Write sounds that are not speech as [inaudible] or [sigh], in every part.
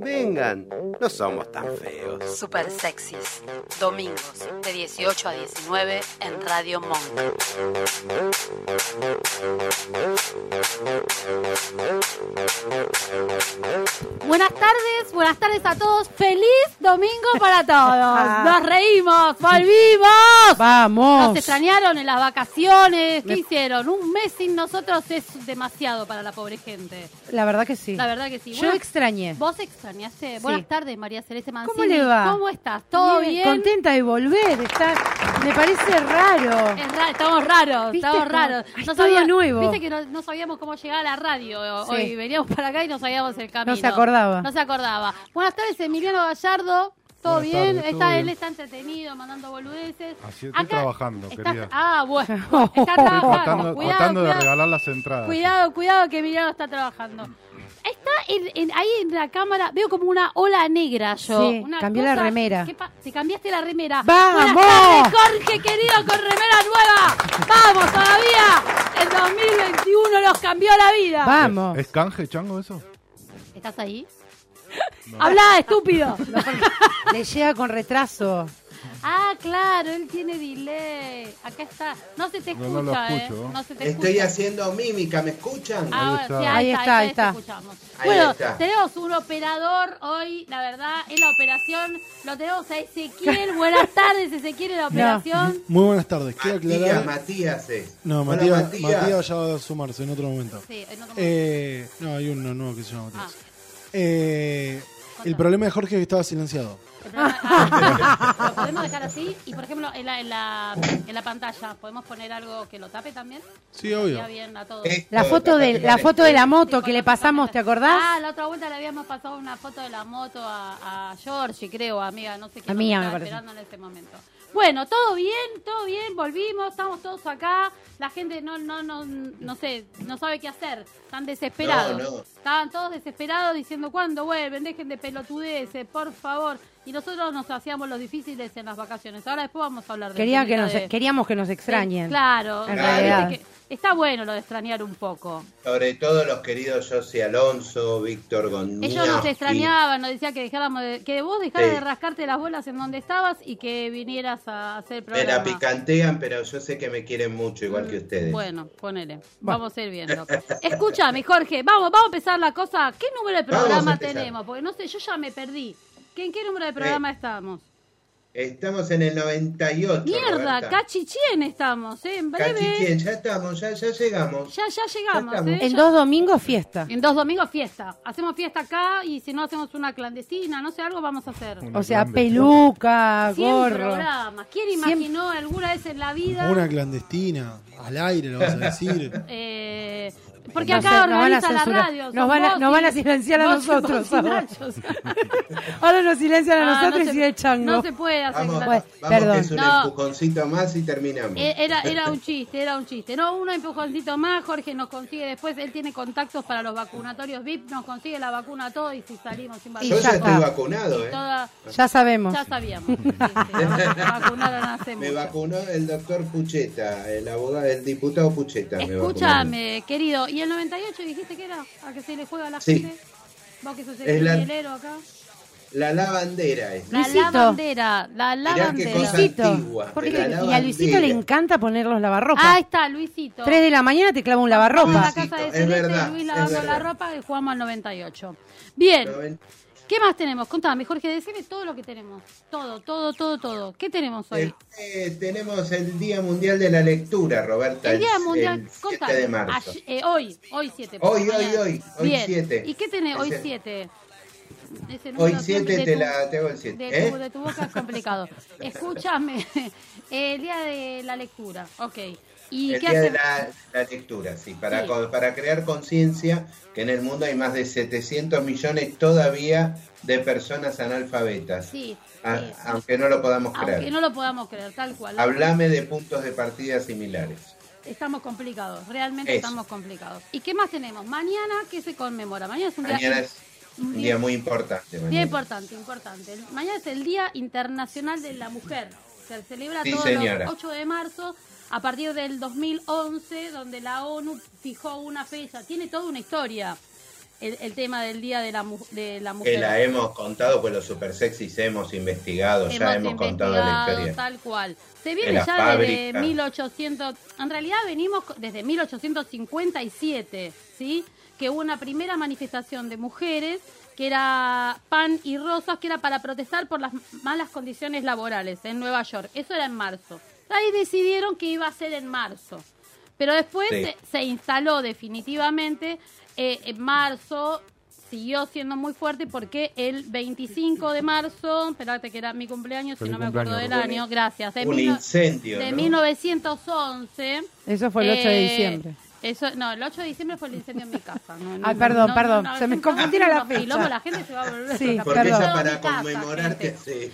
Vengan, no somos tan feos. Super sexys. Domingos de 18 a 19 en Radio Monk. Buenas tardes, buenas tardes a todos. Feliz domingo para todos. [laughs] Nos reímos, volvimos. Vamos. Nos extrañaron en las vacaciones. ¿Qué hicieron? Un mes sin nosotros es demasiado para la pobre gente. La verdad que sí. La verdad que sí. Yo extrañé. Vos extrañaste. Buenas tardes, María Celeste Mancini. ¿Cómo le va? ¿Cómo estás? ¿Todo bien? Contenta de volver. Está, me parece raro. Es ra- estamos raros, ¿Viste? estamos raros. Es todo nuevo. Viste que no, no sabíamos cómo llegar a la radio Sí. hoy. Veníamos para acá y no sabíamos el camino. No se acordaba. No se acordaba. Buenas tardes, Emiliano Gallardo. ¿Todo Buenas bien? tardes, está, todo él bien. está entretenido, mandando boludeces. Así estoy trabajando, está- querida. Ah, bueno. [laughs] Está Estoy trabajando. tratando, Cuidado, tratando de regalar las entradas. Cuidado, cuidado que Emiliano está trabajando. Está en- en- ahí en la cámara, veo como una ola negra yo. Sí, Una cambié la remera. ¿Qué pa- Te cambiaste la remera. ¡Vamos! Buenas tardes, Jorge, querido, con remera nueva. ¡Vamos todavía! El 2021 nos cambió la vida. Vamos. ¿Es canje, chango, eso? ¿Estás ahí? Habla, estúpido. [laughs] Le llega con retraso. Ah, claro, él tiene delay. Acá está. No se te No, escucha, no lo ¿eh? No se te Estoy escucha. haciendo mímica, ¿me escuchan? Ah, Ahí está. sí, Ahí está, ahí te está. escuchamos. Ahí bueno, está. tenemos un operador hoy, la verdad, en la operación. Lo tenemos a Ezequiel. Buenas tardes, Ezequiel, en la operación. [laughs] Muy buenas tardes. Quiero Matías, aclarar. Matías es. No, Hola, Matías, Matías. Matías ya va a sumarse en otro momento. Sí, en otro momento. Eh, no, hay uno nuevo que se llama Matías. Ah. Eh, el problema de Jorge es que estaba silenciado. El programa- ah, lo podemos dejar así y, por ejemplo, en la, en, la, en la pantalla, ¿podemos poner algo que lo tape también? Sí, obvio. Bien a todos. Esto, La foto de la foto de la moto Sí, que le pasamos. ¿te acordás? Ah, la otra vuelta le habíamos pasado una foto de la moto a, a Georgie, creo, amiga, no sé qué. A mí, me parece. esperando en este momento. Bueno, todo bien, todo bien, volvimos, estamos todos acá. La gente no, no, no, no sé, no sabe qué hacer. Están desesperados. No, no. Estaban todos desesperados diciendo, ¿cuándo vuelven? Dejen de pelotudeces, por favor. Y nosotros nos hacíamos los difíciles en las vacaciones. Ahora después vamos a hablar de Quería que nos, de- queríamos que nos extrañen. Sí, claro, En realidad. que está bueno lo de extrañar un poco. Sobre todo los queridos José Alonso, Víctor González. Ellos nos extrañaban, nos decía que dejáramos de, que vos dejaras Sí. de rascarte las bolas en donde estabas y que vinieras a hacer el Me la programa. picantean, pero yo sé que me quieren mucho, igual que ustedes. Bueno, ponele. Vamos a ir viendo. [laughs] Escúchame, Jorge, vamos, vamos a empezar la cosa. ¿Qué número de programa tenemos? Porque no sé, yo ya me perdí. ¿Qué, ¿En qué número de programa estamos? Estamos en el 98. Mierda, Roberta. cachichien estamos, ¿eh? En breve. Cachichén, ya estamos, ya, ya llegamos. Ya, ya llegamos, Ya. ¿eh? En Ya- dos domingos fiesta. en dos domingos fiesta. Hacemos fiesta acá y si no hacemos una clandestina, no sé, algo vamos a hacer. Una O sea, peluca, 100 gorro. programas. ¿Quién imaginó alguna vez en la vida? Una clandestina, al aire lo vas a decir. [laughs] Eh, porque No acá sé, nos van a organiza la radio. Nos van a- vos nos van a silenciar a vos- nosotros [laughs] ahora. Nos silencian a Ah, nosotros no y se- el chango. No se puede hacer Vamos, vamos perdón. que es un No. empujoncito más y terminamos. Eh, Era, era un chiste, era un chiste. No, un empujoncito más, Jorge nos consigue después, él tiene contactos para los vacunatorios VIP, nos consigue la vacuna a todos y si salimos sin Y yo vacuna. ya estoy vacunado, ¿eh? toda- Ya sabemos. ya sabíamos. [laughs] Sí, Me vacunó el doctor Pucheta, el abogado, el diputado Pucheta. me vacunó. Escúchame, querido, ¿y el 98 dijiste que era? ¿A que se le juega a la Sí. gente? ¿Vos que sos el la- hielero acá? La lavandera es. La Luisito. lavandera, la qué lavandera. cosa Luisito. antigua. Porque- de la y a Luisito le encanta poner los lavarropas. Ah, está, Luisito. Tres de la mañana te clava un lavarropa. la Luisito, casa de es Celeste, verdad, Luis lavando la ropa y jugamos al 98. Bien, ¿qué más tenemos? Contame, Jorge, decime todo lo que tenemos. Todo, todo, todo, todo. ¿Qué tenemos hoy? Eh, tenemos el Día Mundial de la Lectura, Roberta. El Día el- Mundial, el 7 contame. de marzo. Eh, hoy, hoy 7. Hoy, hoy, hoy, hoy Bien. 7. ¿Y qué tenés hoy Ese- 7? Ese Hoy número 7 de te la tengo el 7. De, ¿eh? tu, de tu boca es complicado. [laughs] Escúchame, [laughs] el día de la lectura, ok. ¿Y El qué día de la, la lectura, sí, para, Sí. para crear conciencia que en el mundo hay más de 700 millones todavía de personas analfabetas, Sí, a- sí. aunque no lo podamos Aunque creer. no lo podamos creer, tal cual. Hablame de puntos de partida similares. Estamos complicados, realmente Eso. estamos complicados. ¿Y qué más tenemos? Mañana, ¿qué se conmemora? Mañana es un día Mañana es Un día muy importante. Día mañana. importante, importante. El- Mañana es el Día Internacional de la Mujer. Se celebra Sí, todos señora. los 8 de marzo a partir del 2011, donde la ONU fijó una fecha. Tiene toda una historia el, el tema del Día de la, de la Mujer. Que la hemos contado, pues los super sexys hemos investigado, ya hemos contado la historia. Tal cual. Se viene ya desde fábrica. 1800, en realidad venimos desde 1857, ¿sí? Que hubo una primera manifestación de mujeres que era pan y rosas, que era para protestar por las malas condiciones laborales en Nueva York. Eso era en marzo. Ahí decidieron que iba a ser en marzo. Pero después Sí. se, se instaló definitivamente eh, en marzo, siguió siendo muy fuerte porque el 25 de marzo, espérate que era mi cumpleaños, si Feliz no me acuerdo del año, gracias. De Un mil incendio, de ¿no? 1911. Eso fue el 8 de eh, diciembre. Eso, no, el 8 de diciembre fue el incendio en mi casa. No, no, Ay, perdón, no, perdón, no, no, se me confundieron no, la no, fecha. quilombo, la gente se va a volver Sí. Porque Perdón. ella para conmemorarte hace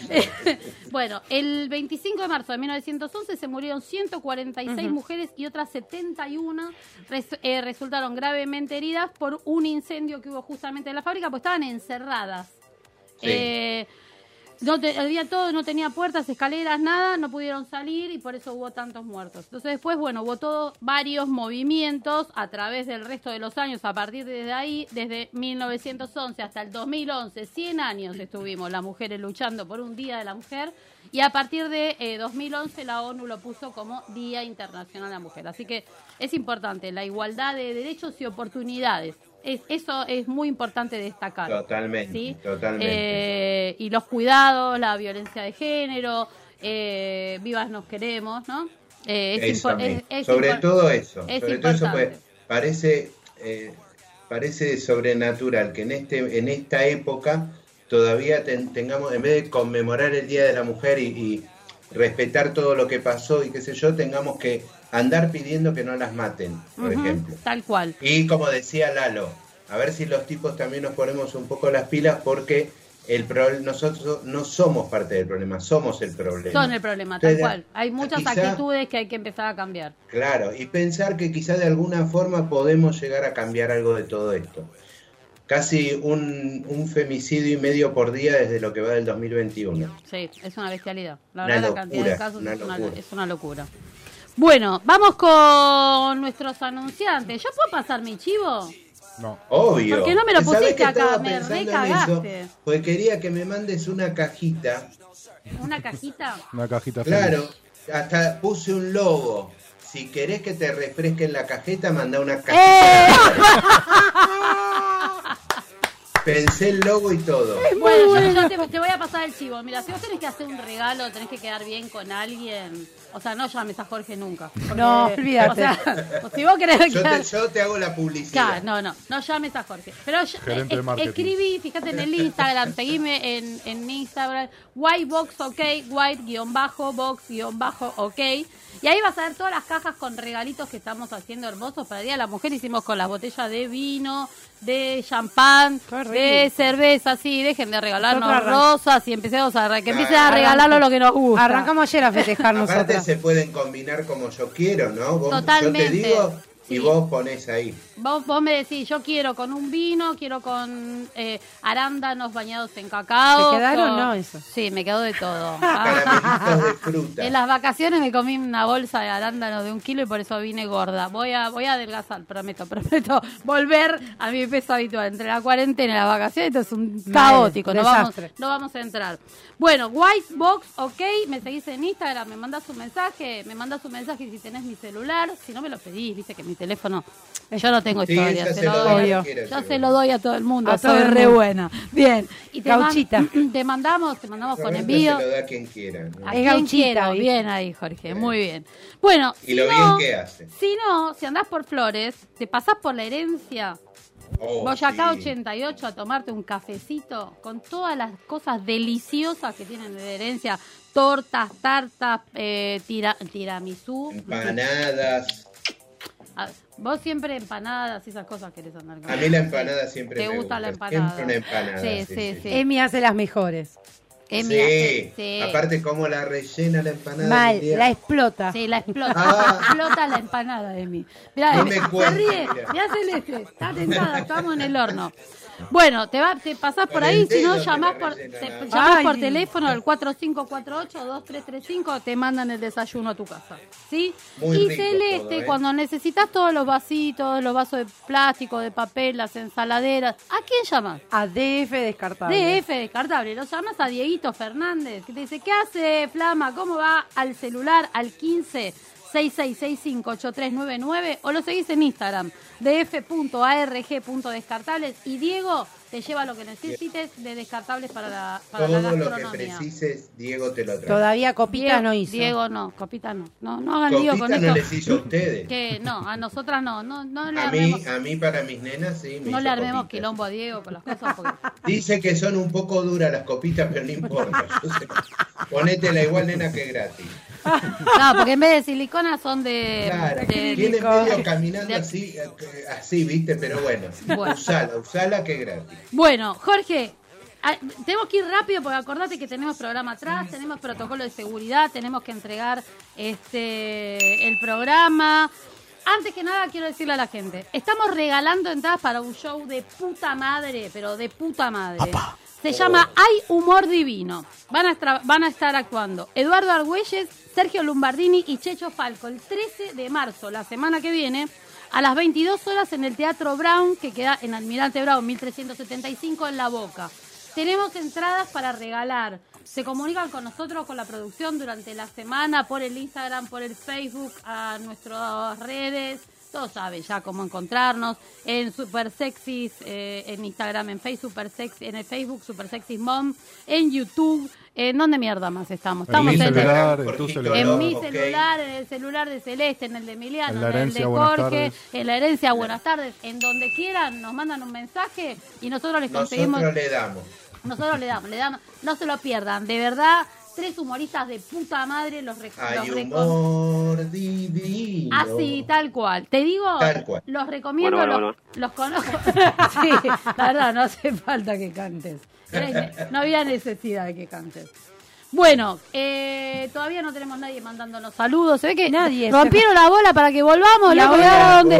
[laughs] bueno, el 25 de marzo de 1911 se murieron 146 mujeres y otras 71 res- eh, resultaron gravemente heridas por un incendio que hubo justamente en la fábrica, pues estaban encerradas. Sí. Eh, no te- había todo, no tenía puertas, escaleras, nada, no pudieron salir y por eso hubo tantos muertos. Entonces después, bueno, hubo todo, varios movimientos a través del resto de los años, a partir de ahí, desde 1911 hasta el 2011, 100 años estuvimos las mujeres luchando por un Día de la Mujer y a partir de eh, 2011 la ONU lo puso como Día Internacional de la Mujer. Así que es importante la igualdad de derechos y oportunidades. Es- eso es muy importante destacar. Totalmente, ¿sí? totalmente. Eh, y los cuidados, la violencia de género, eh, vivas nos queremos, ¿no? Eh, es es- es sobre todo eso, es sobre todo eso pues, parece eh, parece sobrenatural que en este en esta época todavía ten- tengamos en vez de conmemorar el Día de la Mujer y, y respetar todo lo que pasó y qué sé yo, tengamos que andar pidiendo que no las maten, por ejemplo. Tal cual. Y como decía Lalo, a ver si los tipos también nos ponemos un poco las pilas porque el pro- nosotros no somos parte del problema, somos el problema. Son el problema, tal cual. Hay muchas quizá- actitudes que hay que empezar a cambiar. Claro, y pensar que quizá de alguna forma podemos llegar a cambiar algo de todo esto. Casi un, un femicidio y medio por día desde lo que va del 2021. Sí, es una bestialidad. La Una verdad, la cantidad de casos una es, una, locura. es una locura. Bueno, vamos con nuestros anunciantes. ¿Yo puedo pasar mi chivo? No. Obvio. ¿Por qué no me lo ¿Sabés pusiste acá? Me recagaste. Porque quería que me mandes una cajita. ¿Una cajita? Una cajita Claro, hasta puse un logo. Si querés que te refresquen la cajeta, manda una cajita. ¡Eh! [laughs] Pensé el logo y todo. Bueno, yo, yo te, te voy a pasar el chivo. Mira, si vos tenés que hacer un regalo, tenés que quedar bien con alguien. O sea, no llames a Jorge nunca. [laughs] porque- No, olvídate. O sea, si vos querés Yo quedar- te, yo te hago la publicidad. Claro, no, no, no llames a Jorge. Pero yo- eh, escribí, fíjate en el Instagram, [laughs] seguime en, en Instagram, whitebox ok, white-box-ok. Y ahí vas a ver todas las cajas con regalitos que estamos haciendo hermosos para el Día de la Mujer. Hicimos con las botellas de vino, de champán, de cerveza, sí, dejen de regalarnos rosas y empecemos a, que empiecen a regalarnos lo que nos gusta. Arrancamos ayer a festejar Aparte se pueden combinar como yo quiero, ¿no? Vos- Totalmente, Yo te digo sí. y vos pones ahí. Vos, vos me decís, yo quiero con un vino, quiero con eh, arándanos bañados en cacao. ¿Te quedaron con- no eso? Sí, me quedó de todo. [laughs] Caramelitos de fruta. en las vacaciones me comí una bolsa de arándanos de un kilo y por eso vine gorda. Voy a, voy a adelgazar, prometo, [laughs] prometo volver a mi peso habitual. Entre la cuarentena y las vacaciones, esto es un caótico. No vamos, desastre. no vamos a entrar. Bueno, Whitebox, ok, me seguís en Instagram, me mandas un mensaje, me mandas un mensaje si tenés mi celular, si no me lo pedís, viste que mi teléfono, yo no tengo historia, se se lo lo doy, Obvio. quiera, yo se lo doy a todo el mundo, A todo soy re buena. Bien, y te, man- Gauchita. [clears throat] te mandamos, te mandamos con Realmente envío. se lo da quien quiera. ¿no? A Es quien gauchita, quiera. ¿viste? Bien ahí, Jorge, muy bien. Bueno, Y si lo no, bien que hace. Si no, si andás por Flores, te pasás por la herencia Oh, Boyacá sí. 88 a tomarte un cafecito con todas las cosas deliciosas que tienen de herencia. Tortas, tartas, eh, tira, tiramisú. Empanadas. Ah, Vos siempre empanadas y esas cosas querés andar con A mí la empanada siempre ¿Te me gusta la gusta. empanada? Siempre una empanada. Sí, sí, sí. Emi hace las mejores. Emi, Sí, sí. aparte cómo la rellena la empanada. Mal, la explota. Sí, la explota. Ah. Explota la empanada de mí. Mirá, No Emi, me se ríe. Mirá Celeste. Está tentada. Estamos en el horno. Bueno, te, va, te pasás por ahí, si no llamás la por, te- llamás por teléfono al 4548-2335, te mandan el desayuno a tu casa. ¿Sí? Muy y rico Celeste, todo, ¿eh? cuando necesitas todos los vasitos, los vasos de plástico, de papel, las ensaladeras, ¿a quién llamas? A DF descartable. DF descartable, lo llamas a Dieguito Fernández, que te dice, ¿qué hace Flama? ¿Cómo va? Al celular, al 15 66658399 o lo seguís en Instagram, df.arg.descartables y Diego te lleva lo que necesites de descartables para la, para la Todo lo que gastronomía. precises, Diego te lo trae. Todavía Copita Diego, no hizo. Diego no, Copita no. No, no hagan lío con no esto. les hizo a ustedes. Que no, a nosotras no, no, no le A armemos, mí, a mí para mis nenas sí me no hizo le armemos copita. quilombo a Diego con las cosas porque [laughs] Dice que son un poco duras las copitas, pero no importa. Ponétela igual, nena, que gratis. [laughs] No, porque en vez de silicona son de, Claro, de- viene medio caminando de- así, eh, así, viste, pero bueno, Bueno. usala, usala que es gratis. Bueno, Jorge, ah, tenemos que ir rápido porque acordate que tenemos programa atrás, tenemos protocolo de seguridad, tenemos que entregar este el programa. Antes que nada quiero decirle a la gente, estamos regalando entradas para un show de puta madre, pero de puta madre. Se llama Hay Humor Divino. Van a, van a estar actuando Eduardo Argüelles, Sergio Lombardini y Checho Falco el 13 de marzo, la semana que viene, a las 22 horas en el Teatro Brown, que queda en Almirante Brown 1375 en La Boca. Tenemos entradas para regalar. Se comunican con nosotros, con la producción durante la semana, por el Instagram, por el Facebook, a nuestras redes. Todos saben ya cómo encontrarnos. En Super Sexys, eh, en Instagram, en Facebook, Super Sexy, en el Facebook, Super Sexy Mom, en YouTube. ¿En dónde mierda más estamos? En Estamos mi en, celular, en tu celular. en mi celular, en el celular de Celeste, en el de Emiliano, En el de Jorge, en la herencia, buenas tardes, en donde quieran, nos mandan un mensaje y nosotros les conseguimos, Nosotros le damos. nosotros le damos, le damos, no se lo pierdan, de verdad, tres humoristas de puta madre los, Hay los reco- humor divino. Así, tal cual. Te digo, Tal cual. los recomiendo, Bueno, los, bueno, los conozco. [laughs] sí, la verdad, no hace falta que cantes. No [laughs] había necesidad de que cantes. Bueno, eh, todavía no tenemos nadie mandándonos saludos. Se ve que Nadie. rompieron la bola para que volvamos. La loco, ¿y bola. ahora dónde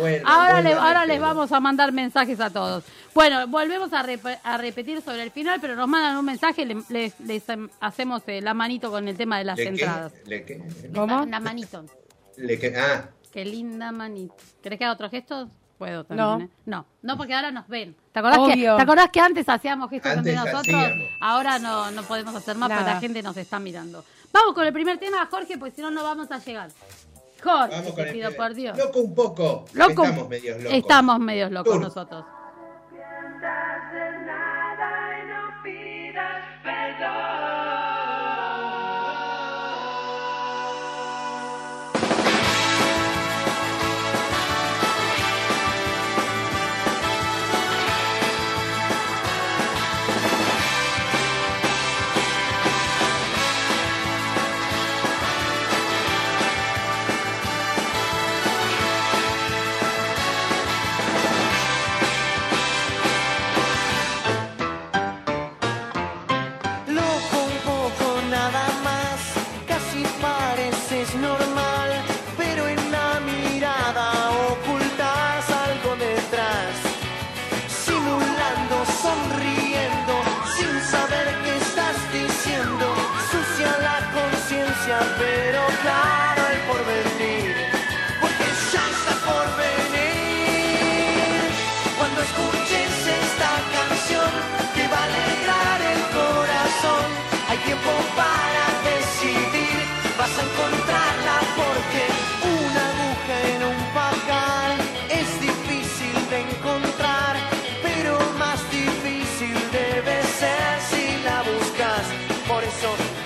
bueno, ahora le- ahora les vamos a mandar mensajes a todos. Bueno, volvemos a, rep- a repetir sobre el final, pero nos mandan un mensaje les, les, em, hacemos eh, la manito con el tema de las ¿Le qué? entradas. ¿Le qué? ¿Cómo? La manito. ¿Le qué? Ah, Qué linda manito. ¿Querés que haga otro gesto? Puedo No. también. ¿eh? No, no, porque ahora nos ven. ¿Te acordás, que. ¿te acordás que antes hacíamos gestos Antes entre nosotros? hacíamos. Ahora no, no podemos hacer más porque la gente nos está mirando. Vamos con el primer tema, Jorge, porque si no, no vamos a llegar. Jorge, vamos te con el pido por Dios. Loco un poco. Loco. Estamos medios locos. Estamos medios locos nosotros.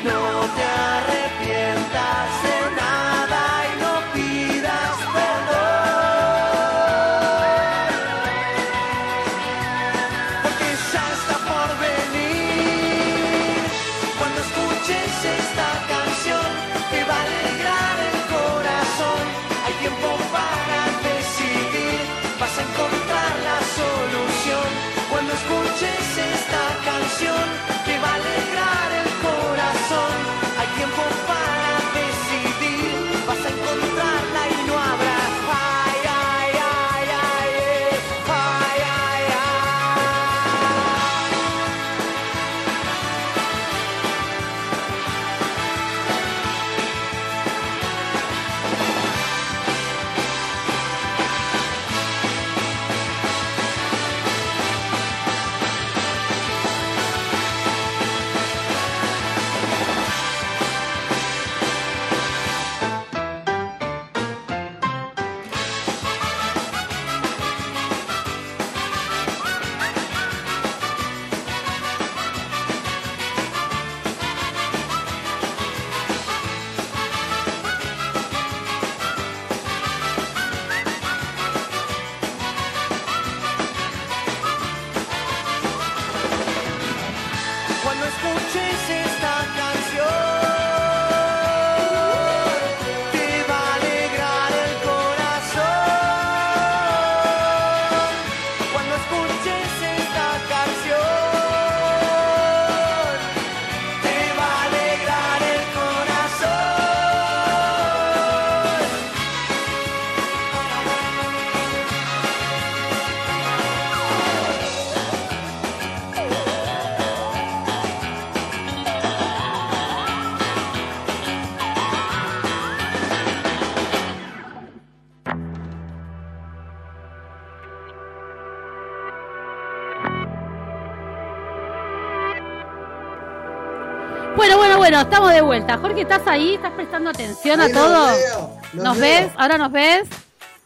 No te arrepientas Bueno, estamos de vuelta. Jorge, ¿estás ahí? ¿Estás prestando atención a todo? los veo, los ¿Nos veo. ves? ¿Ahora nos ves?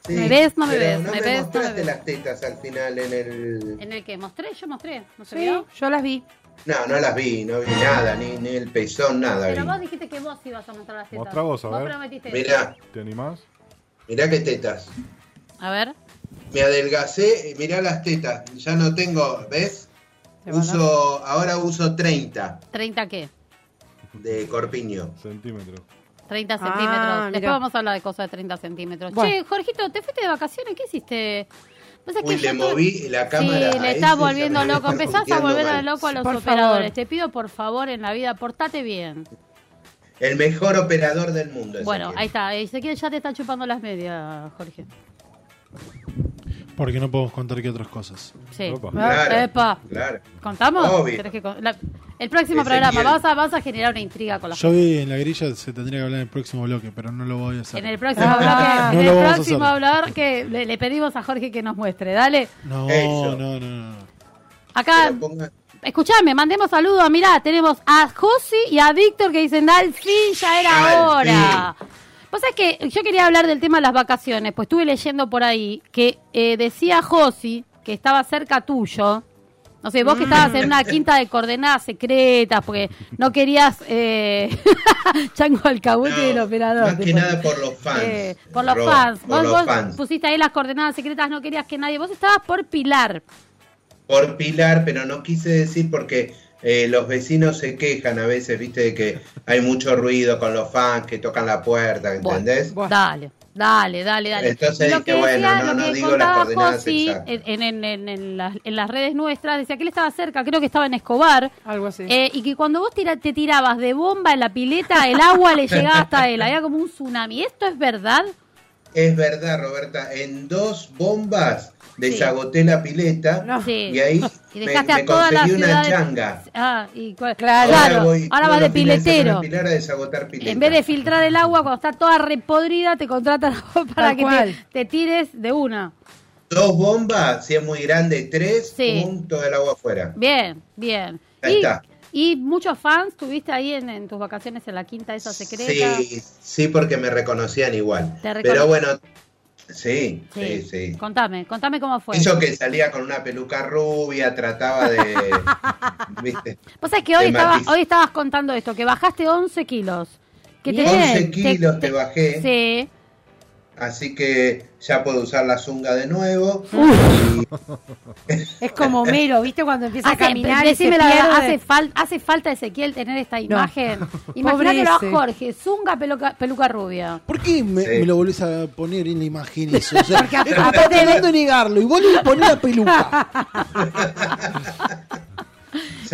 Sí, ¿Me ves? No me ves, No me me, ves, no me mostraste las tetas al final en el. ¿En el que mostré? Yo mostré. ¿No se Sí, vio? yo las vi. No, no las vi, no vi nada, ni, ni el pezón, nada Pero vos dijiste que vos ibas a mostrar las tetas. Mostrá vos, a ver. prometiste eso. Mirá, ¿Te animás? mirá qué tetas. A ver. Me adelgacé, y mirá las tetas. Ya no tengo, ¿ves? Uso, ahora uso 30 ¿30 qué? De corpiño. Centímetros. 30 Ah, centímetros. Después mirá. vamos a hablar de cosas de 30 centímetros. Bueno. Che, Jorgito, ¿te fuiste de vacaciones? ¿Qué hiciste? Pasa que Uy, yo le moví la cámara. Sí, le estás volviendo loco. [laughs] Empezás a volver mal. a loco a los Por operadores. favor. Te pido, por favor, en la vida, portate bien. El mejor operador del mundo. Bueno, Ezequiel. ahí está. Ezequiel ya te está chupando las medias, Jorge. Porque no podemos contar que otras cosas. Sí. Opa. Claro, Epa. claro. ¿Contamos? Obvio. ¿Querés que con- la- El próximo programa, vamos a, vamos a generar una intriga con la Yo vi en la grilla se tendría que hablar en el próximo bloque, pero no lo voy a hacer. En el próximo Ah, bloque, [laughs] no en lo el próximo hablar que le, le pedimos a Jorge que nos muestre. Dale. No, Eso. no, no, no. Acá, escuchame, mandemos saludos. Mirá, tenemos a Josi y a Víctor que dicen, al fin, ya era Al hora. Sabés que yo quería hablar del tema de las vacaciones, pues estuve leyendo por ahí que eh, decía Josi que estaba cerca tuyo. No sé, vos que estabas en una quinta de coordenadas secretas porque no querías eh, [laughs] chango alcahuete No, del operador. Más que nada por los fans. Eh, por los fans. Por Vos, los vos fans. pusiste ahí las coordenadas secretas, no querías que nadie. Vos estabas por Pilar. Por Pilar, pero no quise decir porque eh, los vecinos se quejan a veces, viste, de que hay mucho ruido con los fans que tocan la puerta, ¿entendés? Bueno. Dale, dale, dale, dale. Entonces Lo dije, que bueno, decía- no, lo no que digo las contaba coordenadas exactas. en, en, en, en las, en las redes nuestras, decía que él estaba cerca, creo que estaba en Escobar, Algo así. eh, y que cuando vos tira- te tirabas de bomba en la pileta, el agua le llegaba hasta él, había como un tsunami. ¿Esto es verdad? Es verdad, Roberta, en dos bombas Sí. desagoté la pileta No. Sí. y ahí Y me, me toda la conseguí una de- changa. Ah, y cu- Claro. voy ahora todos vas de piletero. a Pilar a desagotar pileta. En vez de filtrar el agua cuando está toda repodrida, te contratan para Tal que te, tires de una. Dos bombas, si es muy grande, tres, Sí. pum, todo el agua afuera. Bien, bien. Ahí y, está. y muchos fans tuviste ahí en, en tus vacaciones en la quinta esa secreta. Sí, sí, porque me reconocían igual. Pero bueno, sí, sí, sí. Contame, contame cómo fue. Eso que salía con una peluca rubia, trataba de... [laughs] ¿viste? Vos sabés que hoy, estaba, hoy estabas contando esto, que bajaste 11 kilos. Que Bien. 11 kilos te bajé. Sí. Así que ya puedo usar la zunga de nuevo. Es como Mero, ¿viste? Cuando empieza a caminar y se verdad, hace, fal- hace falta Ezequiel tener esta imagen. [laughs] Pobre Imagínatelo a. Jorge, zunga peluca, peluca rubia. ¿Por qué me, Sí. me lo volvés a poner en la imagen eso? O sea, Porque aparte de negarlo y vos le ponés la peluca. [laughs]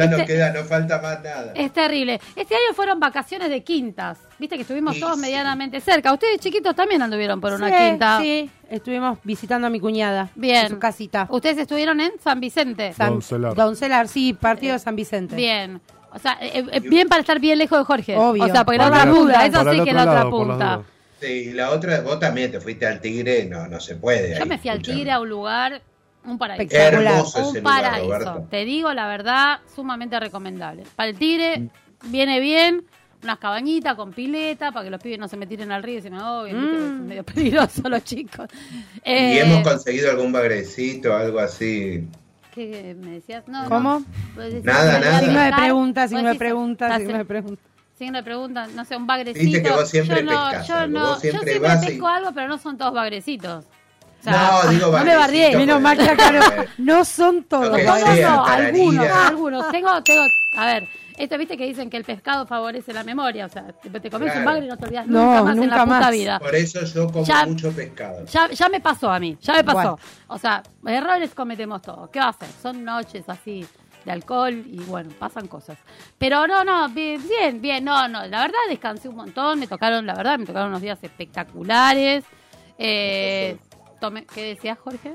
Ya no Este- queda, no falta más nada. Es terrible. Este año fueron vacaciones de quintas. Viste que estuvimos Sí, todos sí. medianamente cerca. Ustedes chiquitos también anduvieron por una Sí, quinta. Sí, estuvimos visitando a mi cuñada. Bien. En su casita. Ustedes estuvieron en San Vicente. San- Doncelar. Doncelar, sí, partido de San Vicente. Bien. O sea, eh, eh, bien para estar bien lejos de Jorge. Obvio. O sea, porque la Para otra la- punta, eso sí que la otra punta. Sí, y la otra, vos también te fuiste al Tigre, no, no se puede. Yo ahí, me fui al. Tigre a un lugar, un paraíso. Hermoso un paraíso. Te digo la verdad, sumamente recomendable. Para el Tigre viene bien, unas cabañitas con pileta para que los pibes no se me tiren al río y se me ahoguen. Mm. son medio [laughs] peligrosos los chicos. ¿Y Eh, hemos conseguido algún bagrecito, algo así? ¿Qué me decías? No, ¿Cómo? no. Vos decís, Nada, nada. Signo de pregunta, signo de pregunta, signo de pregunta. Signo de pregunta, no sé, un bagrecito. Viste que vos siempre yo no, pescas yo no, vos siempre yo siempre y- pesco algo, pero no son todos bagrecitos. O No, digo no me bardees. Menos mal que aclaró. [laughs] No son todos. Todos sea, no, algunos, algunos. Tengo, tengo, a ver, esto viste que dicen que el pescado favorece la memoria, o sea, te, te comes un Claro. bagre y no te olvidas No, nunca más en la puta más. vida. Por eso yo como Ya- mucho pescado. Ya, ya me pasó a mí, ya me pasó. Bueno. O sea, errores cometemos todos. ¿Qué va a hacer? Son noches así de alcohol y bueno, pasan cosas. Pero no, no, bien, bien, bien, no, no. La verdad descansé un montón, me tocaron, la verdad, me tocaron unos días espectaculares. Eh, ¿Qué decías, Jorge?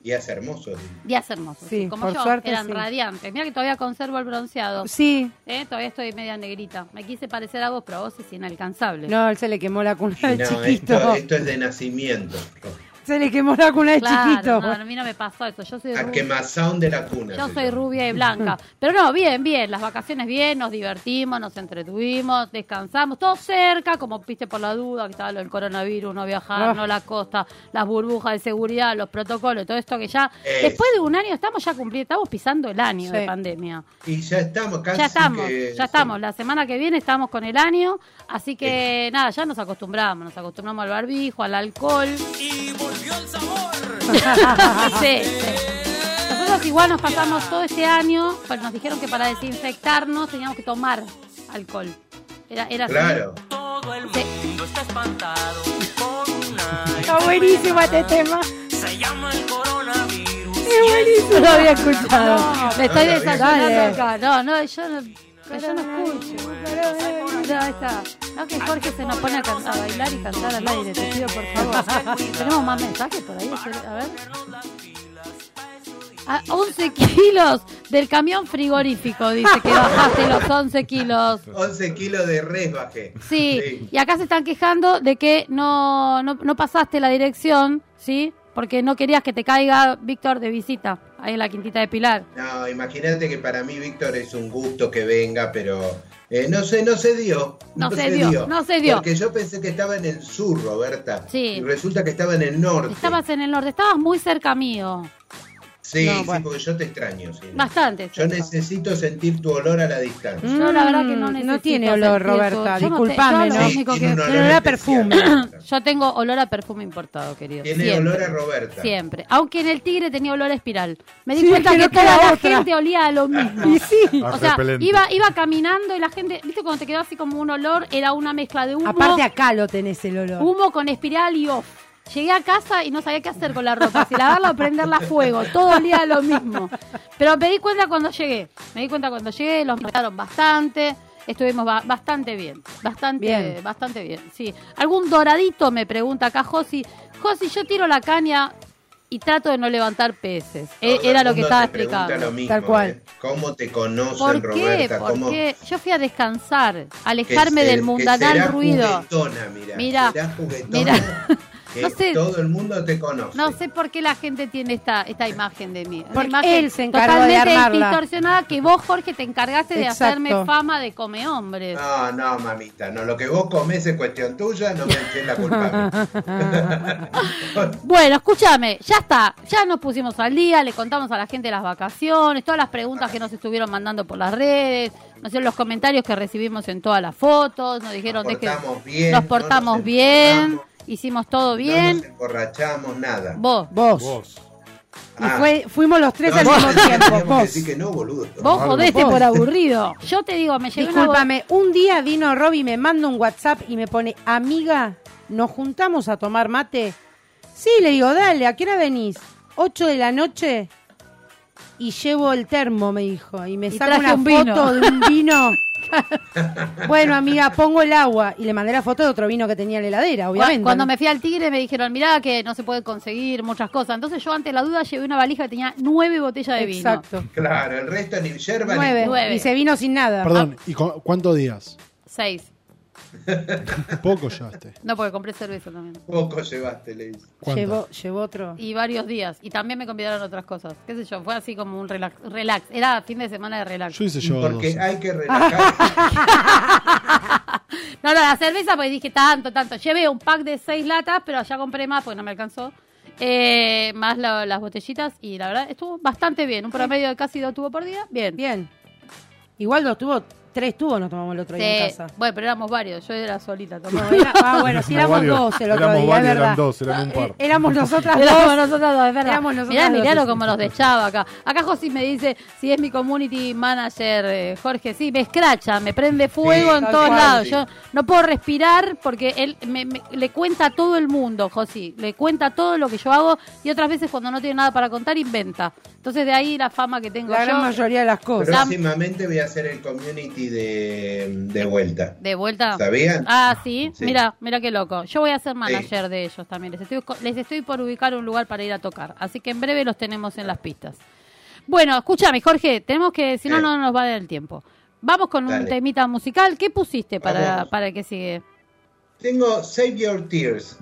Días hermosos. Días hermosos. Sí, como por yo, suerte, eran sí. radiantes. Mira que todavía conservo el bronceado. Sí. Eh, Todavía estoy media negrita. Me quise parecer a vos, pero a vos es inalcanzable. No, él se le quemó la cuna no, chiquito. esto, esto es de nacimiento. Se le quemó la cuna de Claro, chiquito. no, a mí no me pasó eso. Yo soy rubia. quemazón de la cuna. Yo soy rubia y blanca. [laughs] Pero no, bien, bien. Las vacaciones bien, nos divertimos, nos entretuvimos, descansamos. Todo cerca, como viste por la duda, que estaba lo del coronavirus, no viajar, Ah. no la costa, las burbujas de seguridad, los protocolos, todo esto que ya. Es. Después de un año estamos ya cumpliendo, estamos pisando el año Sí. de pandemia. Y ya estamos, casi Ya estamos, que- ya estamos. La semana que viene estamos con el año, así que nada, ya nos acostumbramos, nos acostumbramos al barbijo, al alcohol. Y volvió el sabor. [laughs] Sí, sí. Nosotros igual nos pasamos todo este año, pues nos dijeron que para desinfectarnos teníamos que tomar alcohol. Era, era así. Claro. Todo el Sí. mundo está espantado con una Está buenísimo este tema. Se llama el coronavirus. Es buenísimo. No lo había escuchado. Me estoy desayunando acá. No, no, yo no, yo no escucho. No, ahí está. No, que Jorge se nos pone a, cantar, a bailar y cantar al aire. Te pido, por favor. Tenemos más mensajes por ahí. A ver. A 11 kilos del camión frigorífico, dice que bajaste los 11 kilos. 11 kilos de res bajé. Sí, y acá se están quejando de que no, no, no pasaste la dirección, ¿sí? Porque no querías que te caiga Víctor de visita ahí en la quintita de Pilar. No, imagínate que para mí Víctor es un gusto que venga, pero eh, no sé, no se dio. No se dio, no se dio. Porque yo pensé que estaba en el sur, Roberta. Sí. Y resulta que estaba en el norte. Estabas en el norte, estabas muy cerca mío. Sí, No, sí, bueno. porque yo te extraño. sí. Bastante. Yo necesito sentir tu olor a la distancia. Yo la verdad que no Mm, necesito No tiene olor, Roberta. yo no te- Disculpame, yo ¿no? lo Sí, tiene que- un olor especial. perfume. Yo tengo olor a perfume importado, querido. Tiene Siempre. olor a Roberta. Siempre. Aunque en el tigre tenía olor a espiral. Me di Sí, cuenta que que, no toda la otra. gente olía a lo mismo. [laughs] Y sí. A O sea, repelente. iba, iba caminando y la gente, ¿viste cuando te quedó así como un olor? Era una mezcla de humo, Aparte acá lo tenés el olor. humo con espiral y off. Llegué a casa y no sabía qué hacer con la ropa, si lavarla o prenderla a fuego, todo olía a lo mismo. Pero me di cuenta cuando llegué, me di cuenta cuando llegué, los mataron bastante, estuvimos ba- bastante bien, bastante Bien. bastante bien, sí. ¿Algún doradito? Me pregunta acá Josi. Josi, yo tiro la caña y trato de no levantar peces. E- Era el lo que estaba explicando. lo mismo, Tal cual. ¿eh? ¿Cómo te conocen, ¿Por qué? Roberta? ¿Por ¿Cómo- qué? Yo fui a descansar, que alejarme del mundanal ruido. Juguetona, mira. Mira, será juguetona, mira. Que No sé. todo el mundo te conoce. No sé por qué la gente tiene esta, esta imagen de mí. Porque imagen él se encargó de totalmente armarla. distorsionada que vos, Jorge, te encargaste de Exacto. hacerme fama de come hombres. No, no, mamita, no, lo que vos comés es cuestión tuya, no me eches la culpa. a mí. [laughs] Bueno, escúchame, ya está, ya nos pusimos al día, le contamos a la gente las vacaciones, todas las preguntas que nos estuvieron mandando por las redes, no sé, los comentarios que recibimos en todas las fotos, nos dijeron Nos de que bien, nos no portamos nos bien. Hicimos todo No bien. nos emborrachamos, nada. Vos, Vos. Vos. Y Ah. fue, fuimos los tres No, al no, mismo tiempo. que Vos. decir que no, boludo. vos Vos. por aburrido. [laughs] Yo te digo, me llevé una bo- Discúlpame, un día vino Robbie, me manda un WhatsApp y me pone, amiga, ¿nos juntamos a tomar mate? Sí, le digo, dale, ¿a qué hora venís? ¿Ocho de la noche? Y llevo el termo, me dijo, y me Y saca una un foto de un vino. [laughs] [laughs] bueno, amiga, pongo el agua. Y le mandé la foto de otro vino que tenía en la heladera, obviamente. Cuando ¿no? me fui al Tigre me dijeron, mirá que no se puede conseguir muchas cosas. Entonces yo ante la duda llevé una valija que tenía nueve botellas de vino. Exacto. Claro, el resto ni yerba ni Nueve. Nueve. Y se vino sin nada. Perdón, ¿y cu- cuántos días? Seis. [laughs] Poco ya este. No, porque compré cerveza también. poco llevaste, le. Llevó, llevó otro. Y varios días. Y también me convidaron otras cosas. ¿Qué sé yo? Fue así como un relax. relax. Era fin de semana de relax. Yo hice yo Porque 12. hay que relajar. [laughs] No, no, la cerveza, porque dije tanto, tanto. Llevé un pack de seis latas, pero ya compré más porque no me alcanzó. Eh, más la- las botellitas. Y la verdad, estuvo bastante bien. Un promedio de casi dos tubos por día. Bien. Bien. Igual dos tubos, tres tubos nos tomamos el otro día en Sí. casa. Bueno, pero éramos varios. Yo era solita. Tomaba. era- ah, bueno, sí, éramos varios. dos el otro Éramos día, varios, verdad. eran dos, eran un par. Eh, éramos nosotras Éramos dos. nosotras dos, es verdad. Éramos nosotras Mirá, dos, miralo sí, como sí. nos deschaba acá. Acá José me dice si es mi community manager, eh, Jorge. Sí, me escracha, me prende fuego Sí, en tal todos cual, lados. sí. Yo no puedo respirar porque él me, me- le cuenta a todo el mundo, José. Le cuenta todo lo que yo hago y otras veces cuando no tiene nada para contar, inventa. Entonces de ahí la fama que tengo La gran yo. mayoría de las cosas. Próximamente voy a hacer el community de, de vuelta. De vuelta. ¿Sabían? Ah, sí. Sí. Mira, mira qué loco. Yo voy a ser manager de ellos también. Les estoy, les estoy por ubicar un lugar para ir a tocar. Así que en breve los tenemos en las pistas. Bueno, escúchame, Jorge. Tenemos que, si no, Eh. no nos va a dar el tiempo. Vamos con un temita musical. ¿Qué pusiste para, Vamos. para el que sigue? Tengo Save Your Tears.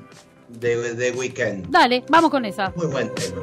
de The Weeknd. Dale, vamos con esa. Muy buen tema.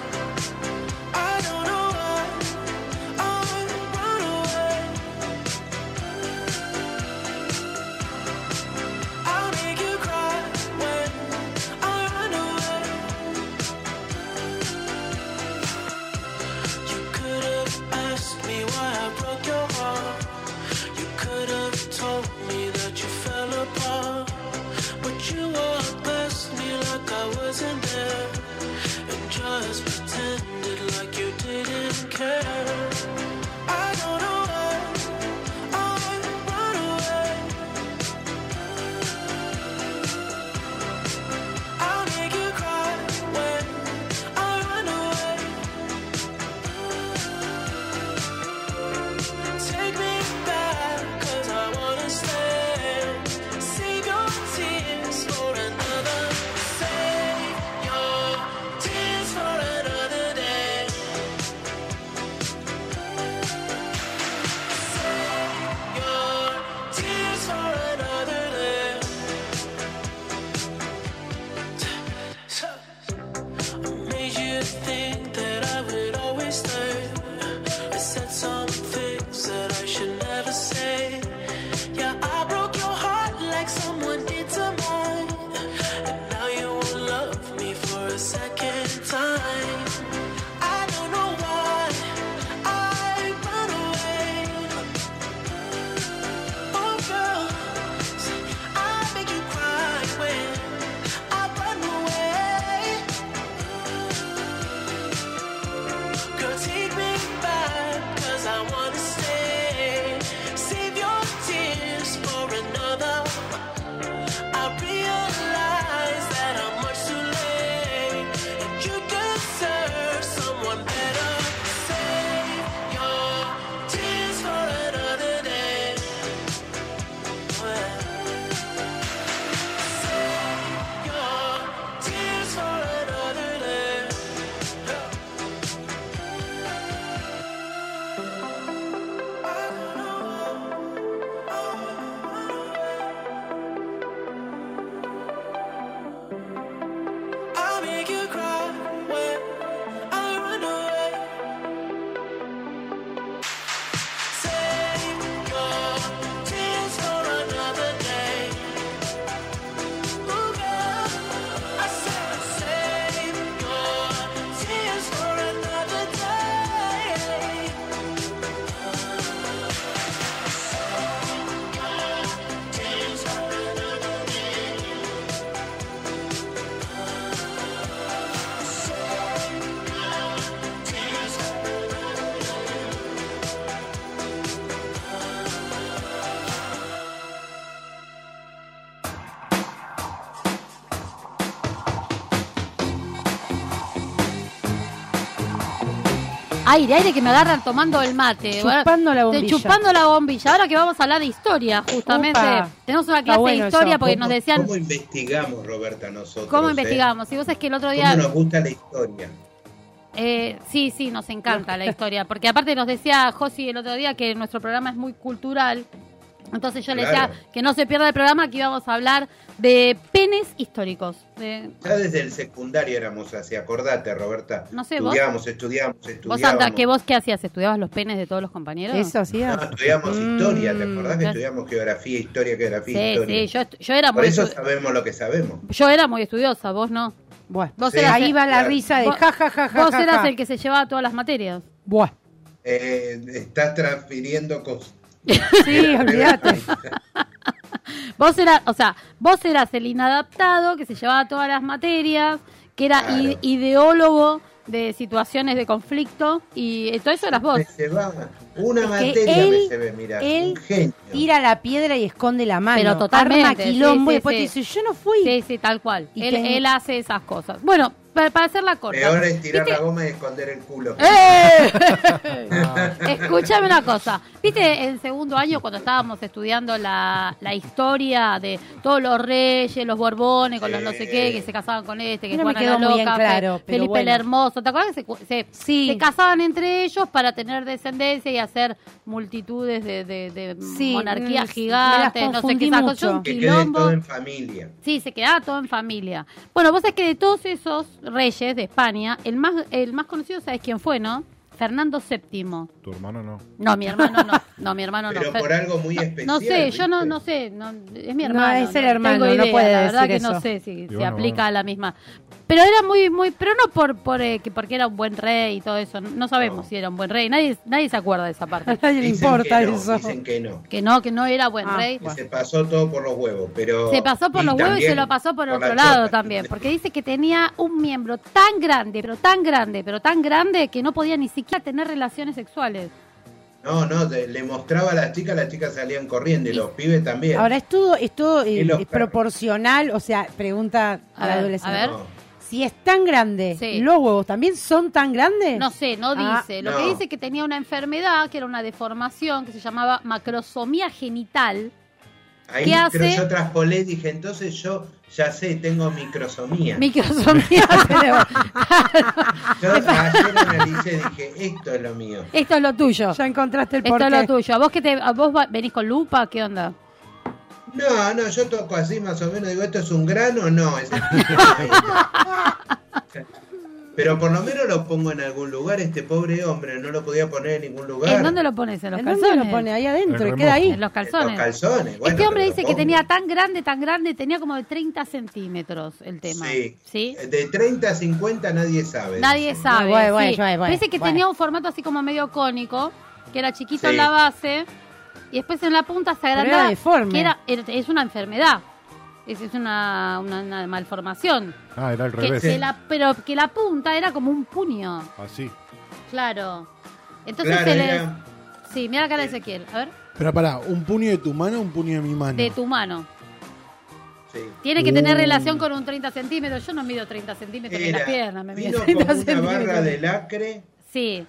Aire, aire que me agarran tomando el mate. Chupando la De- bombilla. Chupando la bombilla. Ahora que vamos a hablar de historia, justamente. Upa. Tenemos una clase bueno de historia eso. porque nos decían ¿Cómo investigamos, Roberta, nosotros? cómo eh? investigamos. Y vos es que el otro ¿Cómo día... nos gusta la historia? Eh, sí, sí, nos encanta la historia, porque aparte nos decía Josi el otro día que nuestro programa es muy cultural, entonces yo le decía que no se pierda el programa, que íbamos a hablar de penes históricos. de- Ya desde el secundario éramos así, acordate, Roberta. No sé, vos- estudiamos, estudiamos, Vos. Santa, ¿qué vos qué hacías? ¿Estudiabas los penes de todos los compañeros? Eso sí. No, estudiamos historia, ¿te Mm, acordás que estudiamos geografía, historia, geografía, Sí, historia? sí, yo, yo era Por muy eso sabemos lo que sabemos. yo era muy estudiosa, vos no. Buah. Vos Sí. eras, Ahí va la Claro. risa de Vos- ja, ja, ja, ja, vos ja, eras ja. el que se llevaba todas las materias. Buah. Eh, estás transfiriendo cosas. [laughs] Sí, olvídate. Vos eras, o sea, vos eras el inadaptado que se llevaba todas las materias, que era Claro. ideólogo de situaciones de conflicto y eh, todo eso eras vos. Me llevaba una Es que materia él- me se ve, mira, él un genio. Tira la piedra y esconde la mano. Pero totalmente, Arma quilombo sí, y después sí, te sí. dice, yo no fui. Sí, sí, tal cual. Él hace esas cosas. Bueno, para, para hacerla corta. Peor es tirar ¿Viste? la goma y esconder el culo. ¡Eh! [laughs] Escúchame una cosa. ¿Viste en segundo año cuando estábamos estudiando la, la historia de todos los reyes, los borbones, con los no sé qué, que se casaban con este, que No me Juana quedó la muy bien loca, claro, Felipe el bueno. Hermoso? ¿Te acuerdas que se, se, Sí. se casaban entre ellos para tener descendencia y hacer multitudes de, de, de Sí, monarquías mm, gigantes, no sé qué confundí sacó un Que quede quilombo. todo en familia. Sí, se quedaba todo en familia. Bueno, vos sabés que de todos esos reyes de España, el más, el más conocido, ¿sabés quién fue, no? Fernando VII. Tu hermano no. No, mi hermano no. No, mi hermano no. Pero por algo muy especial. no sé, yo no, no sé, no, es mi No, hermano. es el hermano, no idea, puede La verdad decir que no sé si se bueno, aplica bueno. a la misma. Pero era muy, muy, pero no por, por eh, que porque era un buen rey y todo eso. No sabemos No. si era un buen rey. Nadie, nadie se acuerda de esa A parte. nadie le Dicen importa que no, eso. Dicen que no. que no, que no era buen Ah, rey. Que se pasó todo por los huevos, pero... Se pasó por los huevos y se lo pasó por, la otro lado chota. también, porque dice que tenía un miembro tan grande, pero tan grande, pero tan grande que no podía ni siquiera tener relaciones sexuales. No, no, de- le mostraba a las chicas, las chicas salían corriendo y los pibes también. Ahora es todo, es todo eh, Y es proporcional, o sea, pregunta A a la adolescente. a ver. No. Si es tan grande, Sí. ¿los huevos también son tan grandes? No sé, no Ah, dice. Lo no. que dice que tenía una enfermedad, que era una deformación, que se llamaba macrosomía genital. Ahí ¿Qué pero hace? yo traspolé, dije, entonces yo ya sé, tengo microsomía. Microsomía [laughs] cerebral. Yo ayer analicé, dije, esto es lo mío. Esto es lo tuyo. Ya encontraste el Esto es lo tuyo. ¿A vos, que te, a vos venís con lupa? ¿Qué onda? No, no, yo toco así más o menos, digo, ¿esto es un grano? No, es el [laughs] Pero por lo menos lo pongo en algún lugar, este pobre hombre no lo podía poner en ningún lugar. ¿En dónde lo pones? ¿En los ¿En calzones? dónde lo pone? Ahí adentro, y queda ahí. En los En calzones. Los calzones. Bueno, este hombre dice que tenía tan grande, tan grande, tenía como de 30 centímetros el tema. Sí. ¿Sí? De 30 a 50 nadie sabe. Nadie sabe. bueno, bueno, sí. bueno, bueno, Dice que tenía un formato así como medio cónico, que era chiquito Sí. en la base y después en la punta se era agrandaba. deforme. Que era, era- es una enfermedad. Es, es una, una, una malformación. Ah, era al Que, revés. que la, pero que la punta era como un puño. Así. Claro. Entonces Claro, se le. era- Sí, mira la cara de Ezequiel. A ver. Pero pará, ¿un puño de tu mano o un puño de mi mano? De tu mano. sí. Tiene que tener Uh. relación con un 30 centímetros. Yo no mido 30 centímetros en las Era- piernas, me mido vino 30 con una centímetros. barra de lacre Sí,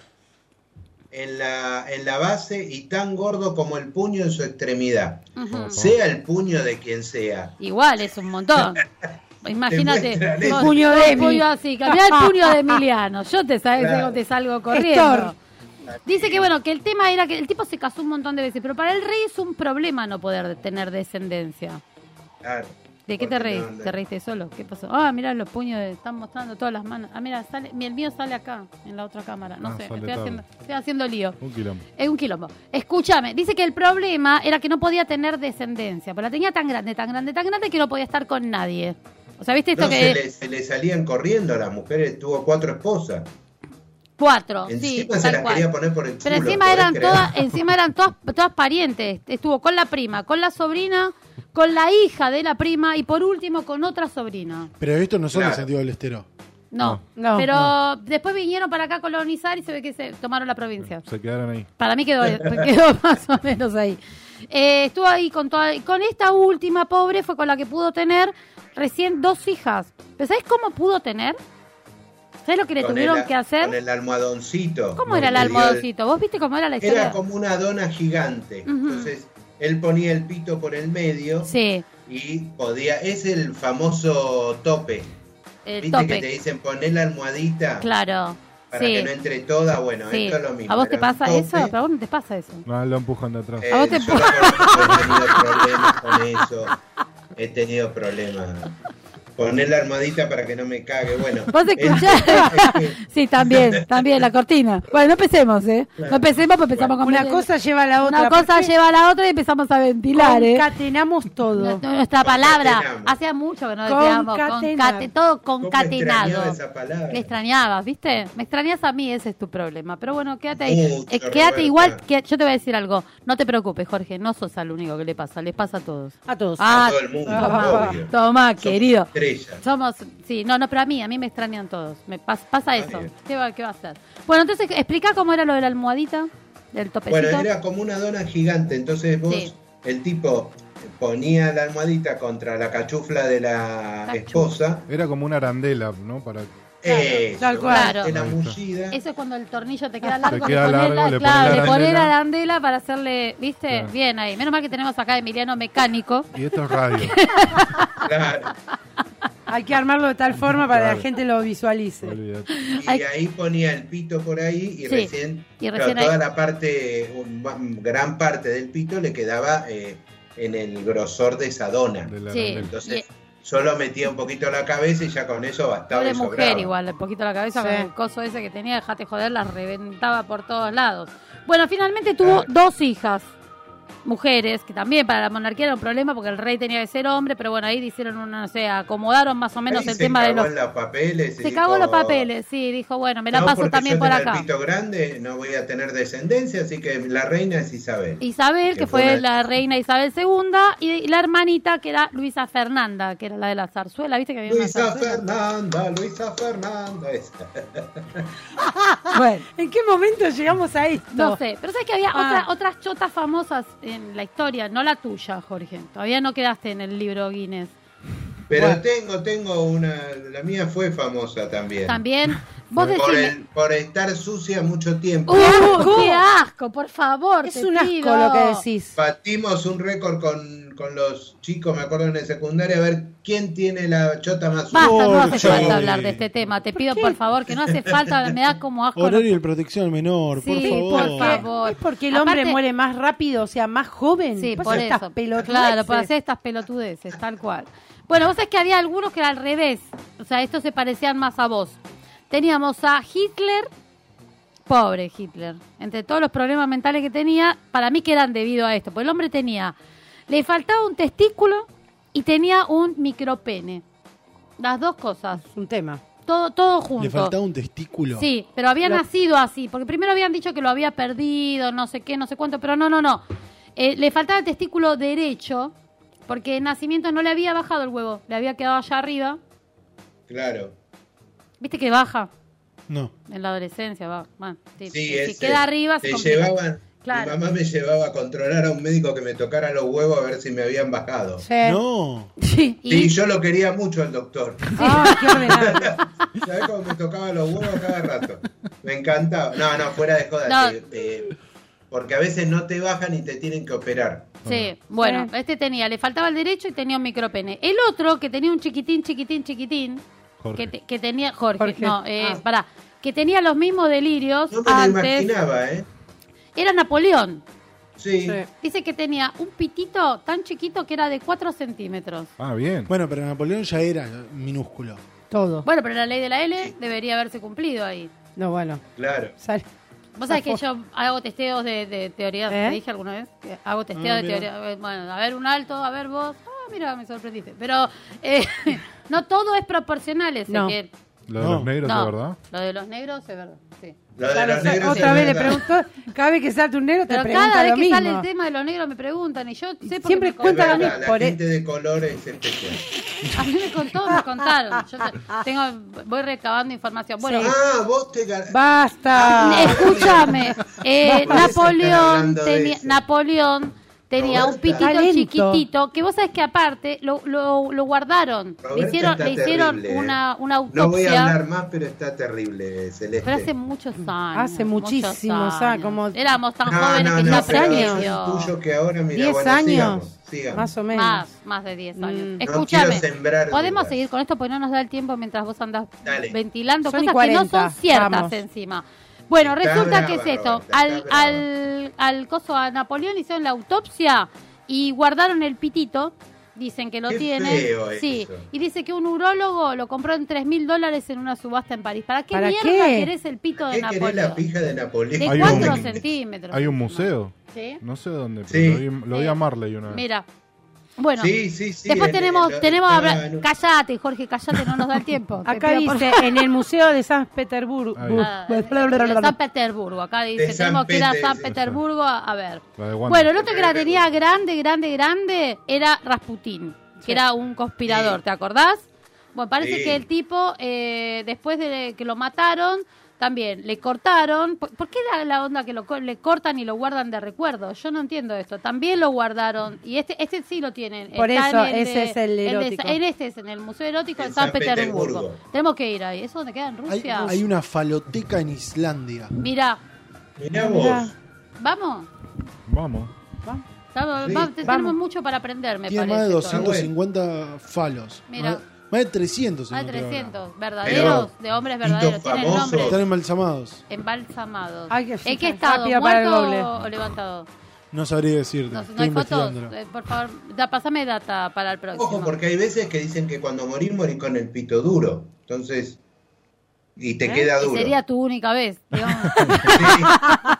en la, en la base y tan gordo como el puño en su extremidad. Sea el puño de quien sea. igual es un montón. [laughs] Imagínate, vos- vos Puño de puño así, cambiá el puño de Emiliano. Yo te sabes, Claro. te salgo corriendo. Héctor. Dice que bueno, que el tema era que el tipo se casó un montón de veces, pero para el rey es un problema no poder tener descendencia. Claro. ¿De qué te reíste solo? ¿Qué pasó? Ah, mira los puños, de- están mostrando todas las manos. Ah, mira, sale, mi- el mío sale acá, en la otra cámara. No Ah, sé, estoy haciendo, estoy haciendo lío. Un quilombo. Es un quilombo. Escúchame, dice que el problema era que no podía tener descendencia, pero la tenía tan grande, tan grande, tan grande que no podía estar con nadie. O sea, ¿viste esto No, que se, le, se le salían corriendo a las mujeres, tuvo cuatro esposas. cuatro, sí, Encima se tal las cual. quería poner por el Pero encima ¿podés eran todas, encima eran todas, todas parientes. Estuvo con la prima, con la sobrina, con la hija de la prima y por último con otra sobrina. Pero esto no son Claro. de Santiago del Estero. No, No, pero no. después vinieron para acá a colonizar y se ve que se tomaron la provincia. Se quedaron ahí. Para mí quedó, [laughs] quedó más o menos ahí. Eh, estuvo ahí con toda, con esta última pobre fue con la que pudo tener recién dos hijas. ¿Pero sabes cómo pudo tener? ¿Sabes lo que le Con tuvieron el- que hacer? Con el almohadoncito. ¿Cómo era el Le dio almohadoncito? ¿Vos viste cómo era la historia? Era como una dona gigante. Ujú. Entonces, él ponía el pito por el medio Sí, y podía. Es el famoso tope. el Viste que te tope. dicen poner la almohadita Claro. para sí. que no entre toda. Bueno, sí. esto es lo mismo. ¿A vos te pasa tope. eso? ¿Pero a vos no te pasa eso? No, lo empujan de atrás. Eh, ¿A vos te yo he tenido problemas con eso. He tenido problemas. Poner la almohadita para que no me cague. Bueno. [laughs] ¿Vos es- escuchás? es [laughs] sí, también, también, la cortina. Bueno, no empecemos, ¿eh? No empecemos, pues empezamos con Una cosa lleva a la otra. Una cosa ¿por qué lleva a la otra y empezamos a ventilar, ¿eh? Concatenamos todo. Nu- Nuestra palabra, hacía mucho que no decíamos, concate- todo ¿Cómo extrañaba concatenado. esa palabra? Me extrañabas, ¿viste? Me extrañas a mí, ese es tu problema. Pero bueno, quédate ahí. Mucho, Eh, quédate Roberta. igual, que, yo te voy a decir algo. No te preocupes, Jorge, no sos al único que le pasa, les pasa a todos. A todos. Ah, A todo el mundo, [laughs] toma, querido. Estrellas. Somos, sí, no, no, pero a mí, a mí me extrañan todos. Me pas- pasa eso. ¿Qué va, ¿Qué va a hacer? Bueno, entonces, explica cómo era lo de la almohadita, del topecito. Bueno, era como una dona gigante, entonces vos, Sí. el tipo ponía la almohadita contra la cachufla de la esposa, Era como una arandela, ¿no? Para Cual. Claro. de la mullida. Eso es cuando el tornillo te [laughs] queda largo, queda le pones largo, la, le claro, pones la le pones la arandela. arandela para hacerle, ¿viste? Claro. Bien ahí. Menos mal que tenemos acá a Emiliano mecánico. Y esto es radio. [laughs] Claro. Hay que armarlo de tal forma para que la gente lo visualice. Y Hay- ahí ponía el pito por ahí y Sí, recién, y toda la parte, un- gran parte del pito le quedaba eh, en el grosor de esa dona. De la Sí. Entonces, solo metía un poquito la cabeza y ya con eso bastaba Pobre y mujer sobraba. igual, un poquito la cabeza Sí. con el coso ese que tenía, dejate joder, la reventaba por todos lados. Bueno, finalmente tuvo Claro. dos hijas, mujeres, que también para la monarquía era un problema porque el rey tenía que ser hombre, pero bueno, ahí hicieron una, no sé, acomodaron más o menos Ahí el se tema de cagó los... en los papeles. Se cagó dijo, los papeles, sí, dijo, bueno, me la "No, paso también yo por acá. pito grande, no voy a tener descendencia, así que la reina es Isabel. Isabel, que Que fue fue la reina Isabel II, y la hermanita que era Luisa Fernanda, que era la de la zarzuela, ¿viste que había Luisa? Fernanda, Luisa Fernanda. esa. [laughs] Bueno, ¿en qué momento llegamos a esto? No sé, pero sabes que había Ah. otra- otras chotas famosas en la historia, no la tuya, Jorge. Todavía no quedaste en el libro Guinness. Pero Bueno. tengo, tengo una, la mía fue famosa también. También, vos por, decís... el- por estar sucia mucho tiempo. ¡Uh, asco! qué asco! Por favor, es te un asco pido. lo que decís. Batimos un récord con, con los chicos, me acuerdo en el secundario, a ver quién tiene la chota más sucia. Basta, no hace falta hablar de este tema. Te pido, por favor, que no hace falta, me da como asco. Horario de protección al menor, Sí, por favor. por favor. Es porque el hombre Aparte- muere más rápido, o sea, más joven. Sí, Por por eso. estas pelotudeces. Claro, por hacer estas pelotudeces, tal cual. Bueno, vos sabés que había algunos que era al revés. O sea, estos se parecían más a vos. Teníamos a Hitler, pobre Hitler. Entre todos los problemas mentales que tenía, para mí que eran debido a esto. Porque el hombre tenía, le faltaba un testículo y tenía un micropene. Las dos cosas. Es un tema. Todo, todo junto. Le faltaba un testículo. Sí, pero había Lo- nacido así, porque primero habían dicho que lo había perdido, no sé qué, no sé cuánto, pero no, no, no. Eh, le faltaba el testículo derecho, porque en nacimiento no le había bajado el huevo, le había quedado allá arriba. Claro. ¿Viste que baja? No. En la adolescencia, va. Bueno, sí, Sí, si queda arriba, se llevaban, Claro. Mi mamá me llevaba a controlar a un médico que me tocara los huevos a ver si me habían bajado. Sí. No. [laughs] Sí, y Sí, yo lo quería mucho al doctor. [laughs] Ah, qué. ¿Sabes cómo me tocaba los huevos cada rato? Me encantaba. No, no, fuera de joda. No. te- eh, porque a veces no te bajan y te tienen que operar. Sí, bueno, Sí. este tenía, le faltaba el derecho y tenía un micropene. El otro, que tenía un chiquitín, chiquitín, chiquitín, Jorge. que, te- que tenía, Jorge, Jorge. no, eh, Ah. pará, que tenía los mismos delirios No me lo imaginaba, ¿eh? era Napoleón. Sí. Sí. Dice que tenía un pitito tan chiquito que era de 4 centímetros. Ah, bien. Bueno, pero Napoleón ya era minúsculo. Todo. Bueno, pero la ley de la L debería haberse cumplido ahí. No, bueno. Claro. Sale. Vos sabés que yo hago testeos de, de teorías, ¿Eh? ¿te dije alguna vez? Hago testeos Ah, de teoría. Bueno, a ver un alto, a ver vos. Ah, mira, me sorprendiste. Pero eh, [laughs] no todo es proporcional, ese No. que... Lo de No. los negros, No, ¿de verdad? lo de los negros es verdad, Claro, los negros otra vez le verdad. preguntó, cada vez que salta un negro te Pero pregunta cada vez lo que mismo. sale el tema de los negros me preguntan y yo sé porque Siempre me cuenta Es lo mismo. La Por gente de color es especial. [laughs] A mí me contó, me [laughs] contaron. Yo tengo, voy recabando información. Bueno, Sí. Ah, vos te... Basta. escúchame. [laughs] eh, Napoleón tenía. Napoleón tenía un Roberta. pitito Talento. chiquitito que vos sabés que aparte lo, lo, lo guardaron. Le Roberta hicieron, está le hicieron terrible, ¿eh? una, una No voy a autopsia. hablar más, pero está terrible, Celeste. pero hace muchos años. Hace muchísimos, años. como- Éramos tan no, jóvenes no, que no, ya pero años. tuyo que ahora, mira, ¿Diez bueno, años? sigamos. Más o menos. Más, más de 10 años. Mm. No Escúchame, sembrar podemos dudas. seguir con esto porque no nos da el tiempo mientras vos andás Dale. ventilando Son cosas que no 40, son ciertas vamos. encima. Bueno, resulta que es esto. Al, al, al coso a Napoleón hicieron la autopsia y guardaron el pitito. Dicen que lo Qué tienen. feo sí. eso. Y dice que un urólogo lo compró en 3 mil dólares en una subasta en París. ¿Para qué ¿Para mierda qué? querés el pito de ¿Qué querés Napoleón? la pija de Napoleón? De Hay 4 un- centímetros. Hay un museo. ¿Sí? No sé dónde, pero Sí. lo vi, lo vi a Marley una vez. Mira. Bueno, Sí, sí, sí. Después en- tenemos, en- tenemos habla- en Cállate, Jorge, cállate, no nos da el tiempo. [laughs] Acá por dice, en el Museo de San Petersburgo. Ah, de San Petersburgo, acá dice, tenemos que ir a San Petersburgo a, a ver. Bueno, el otro que la tenía grande, grande, grande era Rasputín, que era un conspirador. ¿te acordás? Bueno, parece Sí. que el tipo, eh, después de que lo mataron, también le cortaron. ¿Por, por qué la, la onda que lo, co- le cortan y lo guardan de recuerdo? Yo no entiendo esto. También lo guardaron. Y este este sí lo tienen. Por Está eso, en el ese de- es el de- erótico. en este es en el Museo Erótico de En San, San Petersburgo. Petersburgo. Tenemos que ir ahí. ¿Eso dónde queda? ¿En Rusia? hay una faloteca en Islandia. Mira, Mirá Mirá. vos. vamos. Vamos. Estamos- Sí. va- tenemos Vamos. mucho para aprender, me Tiene parece. más de todo. 250 falos. Mira. Más de 300. Más de encontré ahora. 300 verdaderos, de hombres verdaderos. Tienen famosos. nombre. Están embalsamados. Embalsamados. Ay, qué ¿En qué estado? rápido para el ¿Muerto doble. o levantado? No sabría decirte. No, no Estoy hay fotos. investigándolo. Eh, por favor, da, pasame data para el próximo. Ojo, porque hay veces que dicen que cuando morís, morís con el pito duro. Entonces, y te ¿Eh? queda Y duro. sería tu única vez. digamos. [laughs] [laughs]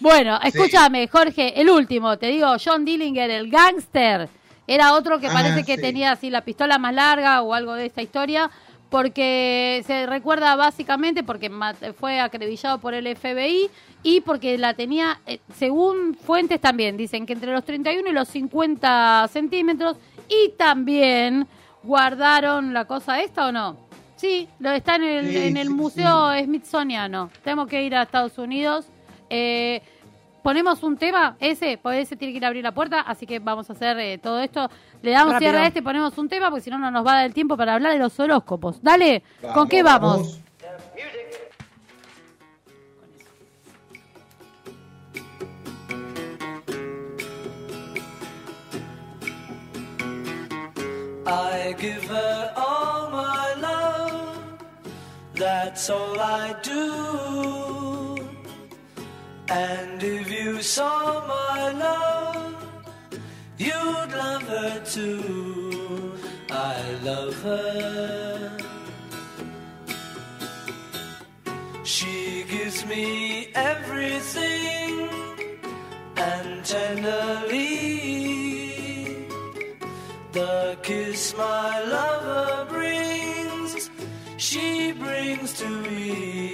Bueno, escúchame, Jorge, el último, te digo, John Dillinger, el gángster, era otro que Ah, parece que sí. tenía así la pistola más larga o algo de esta historia, porque se recuerda básicamente porque fue acreditado por el FBI y porque la tenía, eh, según fuentes también, dicen que entre los 31 y los 50 centímetros y también guardaron la cosa esta o no. Sí, lo está en el, Sí, en el sí, Museo Smithsoniano. Tenemos que ir a Estados Unidos. Eh, ponemos un tema, ese, pues ese tiene que ir a abrir la puerta, así que vamos a hacer eh, todo esto. Le damos Rápido. cierre a este, ponemos un tema, porque si no, no nos va a dar el tiempo para hablar de los horóscopos. Dale, ¿con qué vamos? I give her all my love, that's all I do. And if you saw my love, you'd love her too. I love her. She gives me everything and tenderly the kiss my lover brings, she brings to me,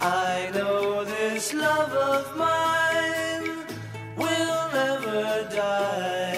I know this love of mine will never die,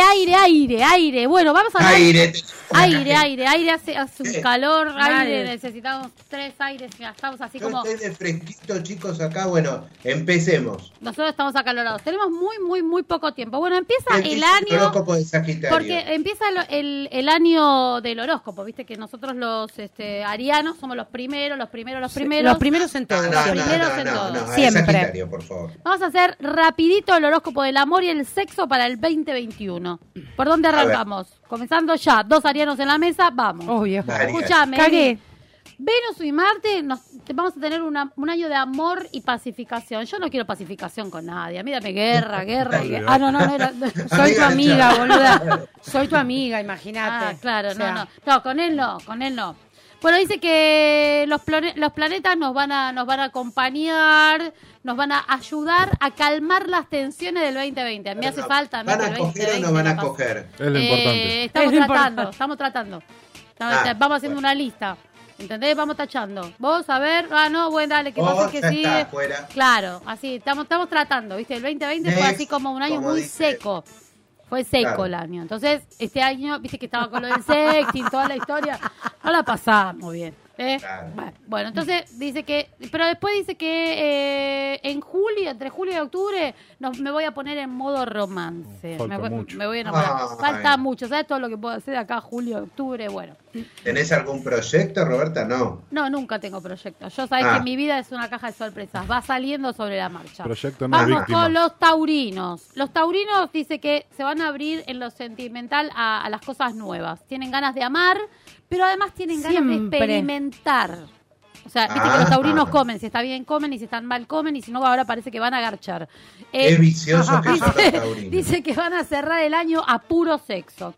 Aire, aire, aire. Bueno, vamos a hablar. Aire. Aire, aire, aire, hace, hace un ¿Qué? calor, Aire. necesitamos tres aires, ya estamos así Yo como, estoy de fresquito, chicos, acá. Bueno, empecemos. nosotros estamos acalorados, tenemos muy, muy, muy poco tiempo. Bueno, empieza el año, horóscopo de Sagitario. porque empieza lo- el, el año del horóscopo, viste que nosotros los este, arianos somos los primeros, los primeros, los primeros. Los primeros en todo. no, Los no, primeros no, en no, todo. Siempre. Sagitario, por favor. Vamos a hacer rapidito el horóscopo del amor y el sexo para el 2021. ¿Por dónde arrancamos? Comenzando ya, dos arianos en la mesa, vamos. Obvio. Escúchame. Cagué. Venus y Marte nos, vamos a tener una- un año de amor y pacificación. Yo no quiero pacificación con nadie. A mí dame guerra, guerra. [laughs] y- Ah, no, no, no era. [laughs] Soy tu Amiga, [laughs] boluda. Soy tu amiga, imagínate. Ah, claro, O sea, no, no. No, con él no, con él no. Bueno, dice que los, plane- los planetas nos van, a, nos van a acompañar, nos van a ayudar a calmar las tensiones del 2020. A mí hace falta. ¿Van a coger o 2020 no van a coger? Es lo Eh, importante. Estamos Es lo tratando, importante. estamos tratando. Estamos- Ah, vamos haciendo bueno. una lista. ¿Entendés? Vamos tachando. Vos, a ver, ah, no, bueno, dale, que Vos, pasa que sí. Claro, así, estamos, estamos tratando, ¿viste? El 2020 fue Next, así como un año como muy dice. seco. Fue seco Claro. el año. Entonces, este año, viste que estaba con lo del sexting, toda la historia, no la pasamos bien. ¿eh? Claro. Bueno, entonces dice que, pero después dice que eh, en julio, entre julio y octubre, nos, me voy a poner en modo romance. Falta me, voy- mucho. me voy a enamorar. Ay. Falta mucho, ¿sabes todo lo que puedo hacer acá julio, octubre? Bueno. ¿Tenés algún proyecto, Roberta? No. No, nunca tengo proyectos. Yo sabés Ah. que mi vida es una caja de sorpresas. Va saliendo sobre la marcha. Proyecto no es Vamos víctima. con los taurinos. Los taurinos dice que se van a abrir en lo sentimental a, a las cosas nuevas. Tienen ganas de amar, pero además tienen ganas de experimentar. O sea, viste que Ah. los taurinos comen, si está bien comen y si están mal comen y si no ahora parece que van a garchar. Qué Eh, viciosos que [laughs] son los dice, taurinos. dice que van a cerrar el año a puro sexo.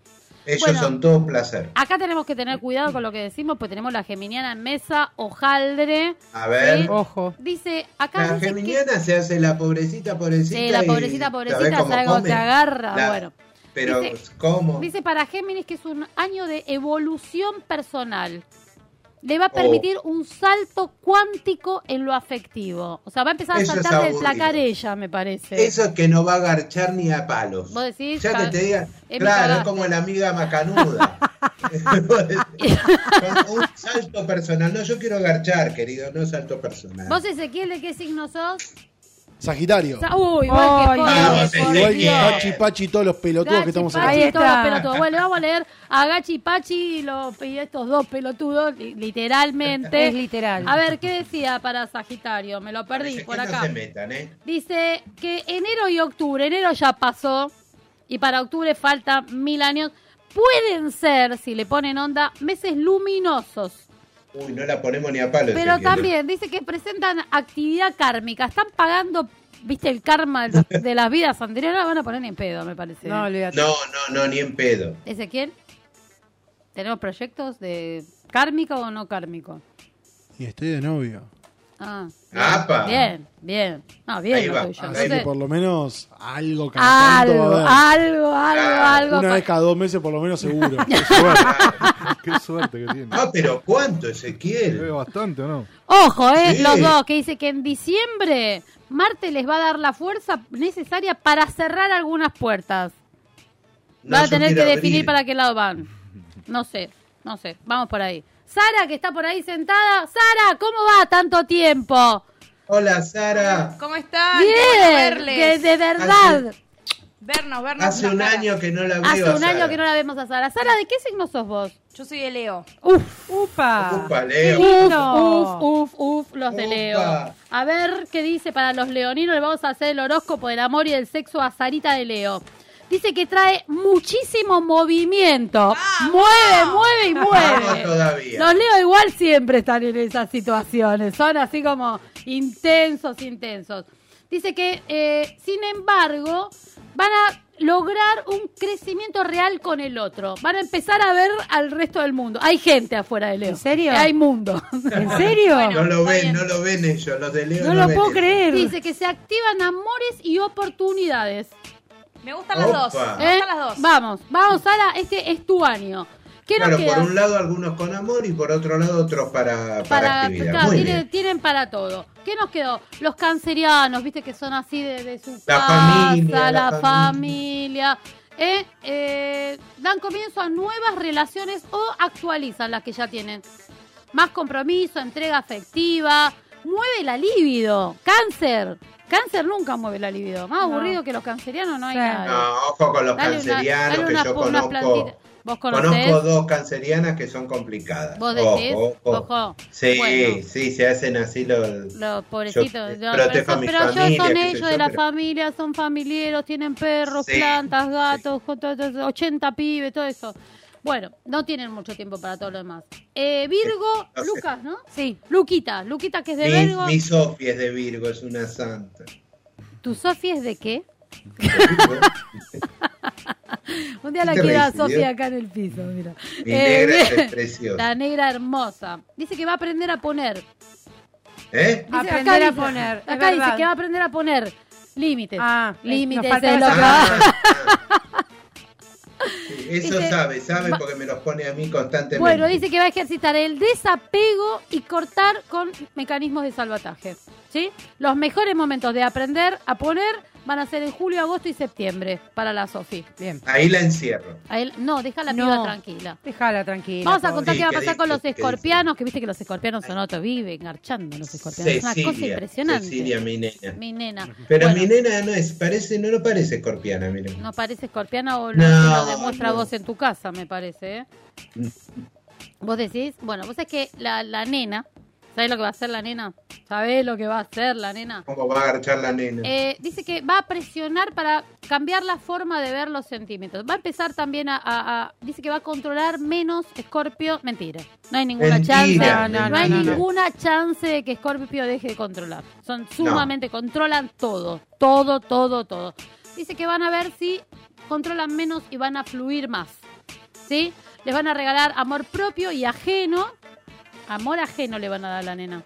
Ellos bueno. son todo placer. Acá tenemos que tener cuidado con lo que decimos, pues tenemos la geminiana en mesa, hojaldre. A ver. Sí. Ojo. Dice, acá La dice que- geminiana se hace la pobrecita, pobrecita. Sí, la pobrecita, ¿sabés pobrecita, cómo ¿sabes cómo come? te agarra? La- Bueno. Pero, Dice- ¿cómo? Dice para Géminis que es un año de evolución personal. Le va a Oh. permitir un salto cuántico en lo afectivo. O sea, va a empezar a Eso saltar del placar ella, me parece. Eso es que no va a garchar ni a palos. Vos decís, Ya que te digan, claro, es como la amiga macanuda. [laughs] [laughs] Un salto personal. No, yo quiero garchar, querido, no salto personal. ¿Vos, Ezequiel, de qué signo sos? Sagitario. Sa- Uy, igual Ay, que Vamos, Jorge, por Igual que Dios. Pachi Pachi y todos los pelotudos Gachi, que estamos Pachi, acá. Ahí todos los pelotudos. Bueno, vamos a leer a Gachi Pachi y, los- y estos dos pelotudos, li- literalmente. Es literal. A ver, ¿qué decía para Sagitario? Me lo perdí Parece por que acá. No se metan, ¿eh? Dice que enero y octubre, enero ya pasó y para octubre falta mil años. Pueden ser, si le ponen onda, meses luminosos. Uy, no la ponemos ni a palo. Pero también dice que presentan actividad kármica. Están pagando, viste, el karma de, las vidas anteriores. No la van a poner ni en pedo, me parece. No, olvídate. No, no, no, ni en pedo. Ezequiel, ¿tenemos proyectos de kármico o no kármico? Y estoy de novio. Ah, ¡Apa! bien, bien. No, bien Ahí lo va, Así que Entonces, por lo menos algo cada tanto algo, va a haber. algo, algo, algo. Una pa- vez cada dos meses por lo menos seguro. [laughs] Qué suerte. [laughs] Qué suerte que tiene. Ah, pero ¿cuánto, ¿Ve Ezequiel? bastante o no? Ojo, eh, Sí. los dos, que dice que en diciembre Marte les va a dar la fuerza necesaria para cerrar algunas puertas. No, Van a yo tener que quiero definir abrir. para qué lado van. No sé, no sé, vamos por ahí. Sara, que está por ahí sentada. Sara, ¿cómo va tanto tiempo? Hola, Sara. ¿Cómo bueno Bien, verles. que de verdad. Vernos, vernos. Hace un año que no la veo. Hace un Sara. año que no la vemos a Sara. Sara, ¿de qué signo sos vos? Yo soy de Leo. Uf, Upa. Upa, Uf, Leo. lindo. uf, uf, uf, los de Upa. Leo. A ver qué dice para los leoninos. Le vamos a hacer el horóscopo del amor y del sexo a Sarita de Leo. Dice que trae muchísimo movimiento. Mueve, mueve y Vamos mueve. todavía. Los Leo igual siempre están en esas situaciones. Son así como intensos, intensos. Dice que, eh, sin embargo, van a lograr un crecimiento real con el otro. Van a empezar a ver al resto del mundo. Hay gente afuera de Leo. ¿En serio? Hay mundo. [laughs] ¿En serio? No lo ven, bien. no lo ven ellos, los de Leo. no lo ven puedo eso. creer. Dice que se activan amores y oportunidades. Me gustan las dos. Me ¿Eh? gustan las dos. Vamos, vamos, Sara, este es tu año. ¿Qué Claro, nos por un lado algunos con amor y por otro lado otros para, para, para, actividad. claro, Muy tienen, bien. tienen para todo. ¿Qué nos quedó? Los cancerianos, viste que son así de, de su La casa, familia, la, la familia. Eh, eh, dan comienzo a nuevas relaciones o actualizan las que ya tienen. Más compromiso, entrega afectiva, mueve la libido. Cáncer. Cáncer nunca mueve la libido. Más No. aburrido que los cancerianos no hay Sí. nada. No, ojo con los Dale una- cancerianos dale que una- yo conozco. Conozco dos cancerianas que son complicadas. ¿Vos decís? Ojo, ojo. Ojo. Sí, Bueno. sí, se hacen así los... Los pobrecitos. Yo no, protejo pero a mi pero ellos familia, son ellos yo, de la pero- familia, son familiares, tienen perros, Sí, plantas, gatos, jo- to- to- 80 pibes, todo eso. Bueno, no tienen mucho tiempo para todo lo demás. Eh, Virgo, No sé. Lucas, ¿no? Sí. Luquita, Luquita que es de Mi, Virgo. mi Sofía es de Virgo, es una santa. ¿Tu Sofía es de qué? [laughs] Un día la ¿Qué te quiero a reís, Sofía acá en el piso, mira. Mi Eh, negra bien. es preciosa. La negra hermosa. Dice que va a aprender a poner. ¿Eh? Dice, Aprender acá a dice- poner, es Acá dice verdad. que va a aprender a poner límites. Ah, límites nos [laughs] Sí, Eso Dice- sabe, sabe porque me los pone a mí constantemente. Bueno, dice que va a ejercitar el desapego y cortar con mecanismos de salvataje. ¿Sí? Los mejores momentos de aprender a poner van a ser en julio, agosto y septiembre para la Sofi. Bien. Ahí la encierro. No, deja la No. piba tranquila. Déjala tranquila. Vamos a contar Sí, qué va a ¿qué pasar con los ¿Qué escorpianos, que viste que los escorpianos son otros, viven garchando los escorpianos. es una cosa impresionante. Cecilia, mi nena. Mi nena. Pero Bueno, mi nena no es, parece, no, no parece escorpiana, miren. No parece escorpiana o lo, No, lo demuestra no. vos en tu casa, me parece. ¿eh? Vos decís, bueno, vos es que la, la nena, ¿sabés lo que va a hacer la nena? ¿Sabés lo que va a hacer la nena? ¿Cómo va a agarchar la nena? Eh, dice que va a presionar para cambiar la forma de ver los sentimientos. Va a empezar también a, a- a- dice que va a controlar menos Scorpio. Mentira. No hay ninguna Mentira, chance. no, No, no, hay no, no. ninguna chance de que Scorpio deje de controlar. Son sumamente, controlan todo. Todo, todo, todo. Dice que van a ver si controlan menos y van a fluir más. ¿Sí? Les van a regalar amor propio y ajeno. Amor ajeno le van a dar a la nena.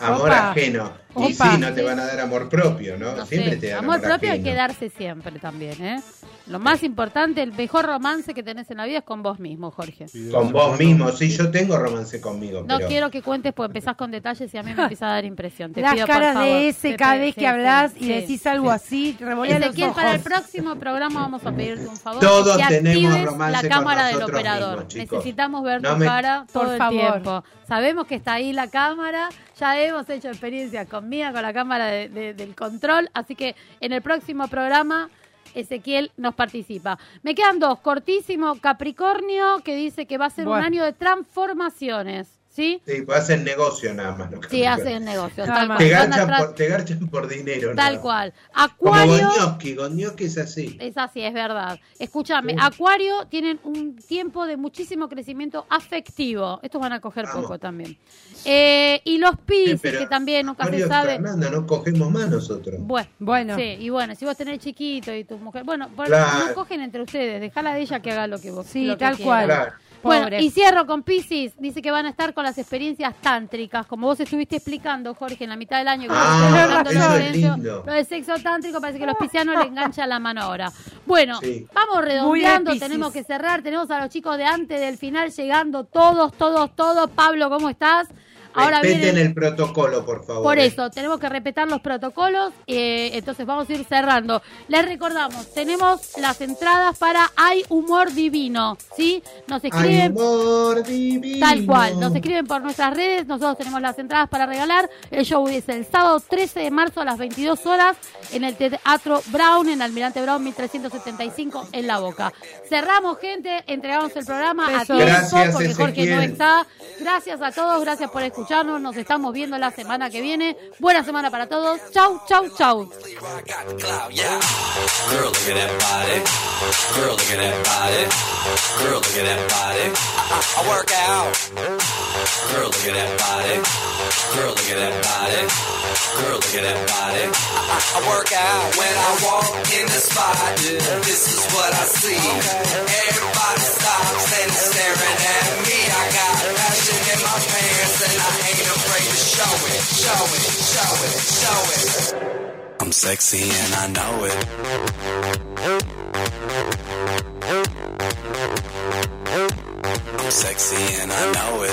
amor opa. ajeno. Y Opa. sí, no te van a dar amor propio, ¿no? No Siempre sé, te dan amor amor, propio hay que darse siempre también, ¿eh? Lo más importante, el mejor romance que tenés en la vida es con vos mismo, Jorge. Con vos mismo, sí, yo tengo romance conmigo. No pero... quiero que cuentes porque empezás con detalles y a mí me [laughs] empieza a dar impresión. Te Las pido, por caras favor. de ese cada vez que hablas sí, y sí. decís algo así, revolea los ojos. para el próximo programa vamos a pedirte un favor. Todos que tenemos romance la con cámara del operador. mismos. Necesitamos ver No tu me- cara todo Por el favor. tiempo. Sabemos que está ahí la cámara. Ya hemos hecho experiencias con Mía, con la cámara de- de- del control. Así que en el próximo programa Ezequiel nos participa. Me quedan dos. Cortísimo, Capricornio, que dice que va a ser un año de transformaciones. ¿Sí? Sí, pues hacen negocio nada más. Sí, hacen Tal cual. Te atrás- por, te garchan por dinero. Tal cual. Como Acuario. Goñoski, Goñoski es así. Es así, es verdad. Escúchame, Sí. Acuario tienen un tiempo de muchísimo crecimiento afectivo. Estos van a coger Vamos. poco también. Eh, y los Pisces, que también nunca se sabe. Fernanda, no cogemos más nosotros. Bueno, Bueno. sí, y bueno, si vos tenés chiquito y tu mujer, bueno, Claro. no cogen entre ustedes, dejala de ella que haga lo que vos Sí, tal cual. Claro. Bueno, y cierro con Pisces. Dice que van a estar con las experiencias tántricas, como vos estuviste explicando, Jorge, en la mitad del año. que Ah, eso de es silencio. lindo. Lo del sexo tántrico parece que los piscianos le enganchan la mano ahora. Bueno, Sí. vamos redondeando, tenemos que cerrar. Tenemos a los chicos de antes del final llegando todos, todos, todos. Pablo, ¿cómo estás? Ahora Respeten viene... el protocolo, por favor. Por eh. eso, tenemos que respetar los protocolos. eh, entonces vamos a ir cerrando. Les recordamos, tenemos las entradas para Hay Humor Divino. ¿Sí? Nos escriben. amor divino. Tal cual, nos escriben por nuestras redes, nosotros tenemos las entradas para regalar. El show es el sábado 13 de marzo a las 22 horas en el Teatro Brown, en Almirante Brown 1375 en La Boca. Cerramos, gente, entregamos el programa a tiempo Gracias, porque Jorge no está. Gracias a todos, gracias por nos estamos viendo la semana que viene. Buena semana para todos. Chau, chau, chau. Everybody stops and staring at me. I got in my pants and ain't afraid to show it, show it, show it, show it. I'm sexy and I know it. I'm sexy and I know it.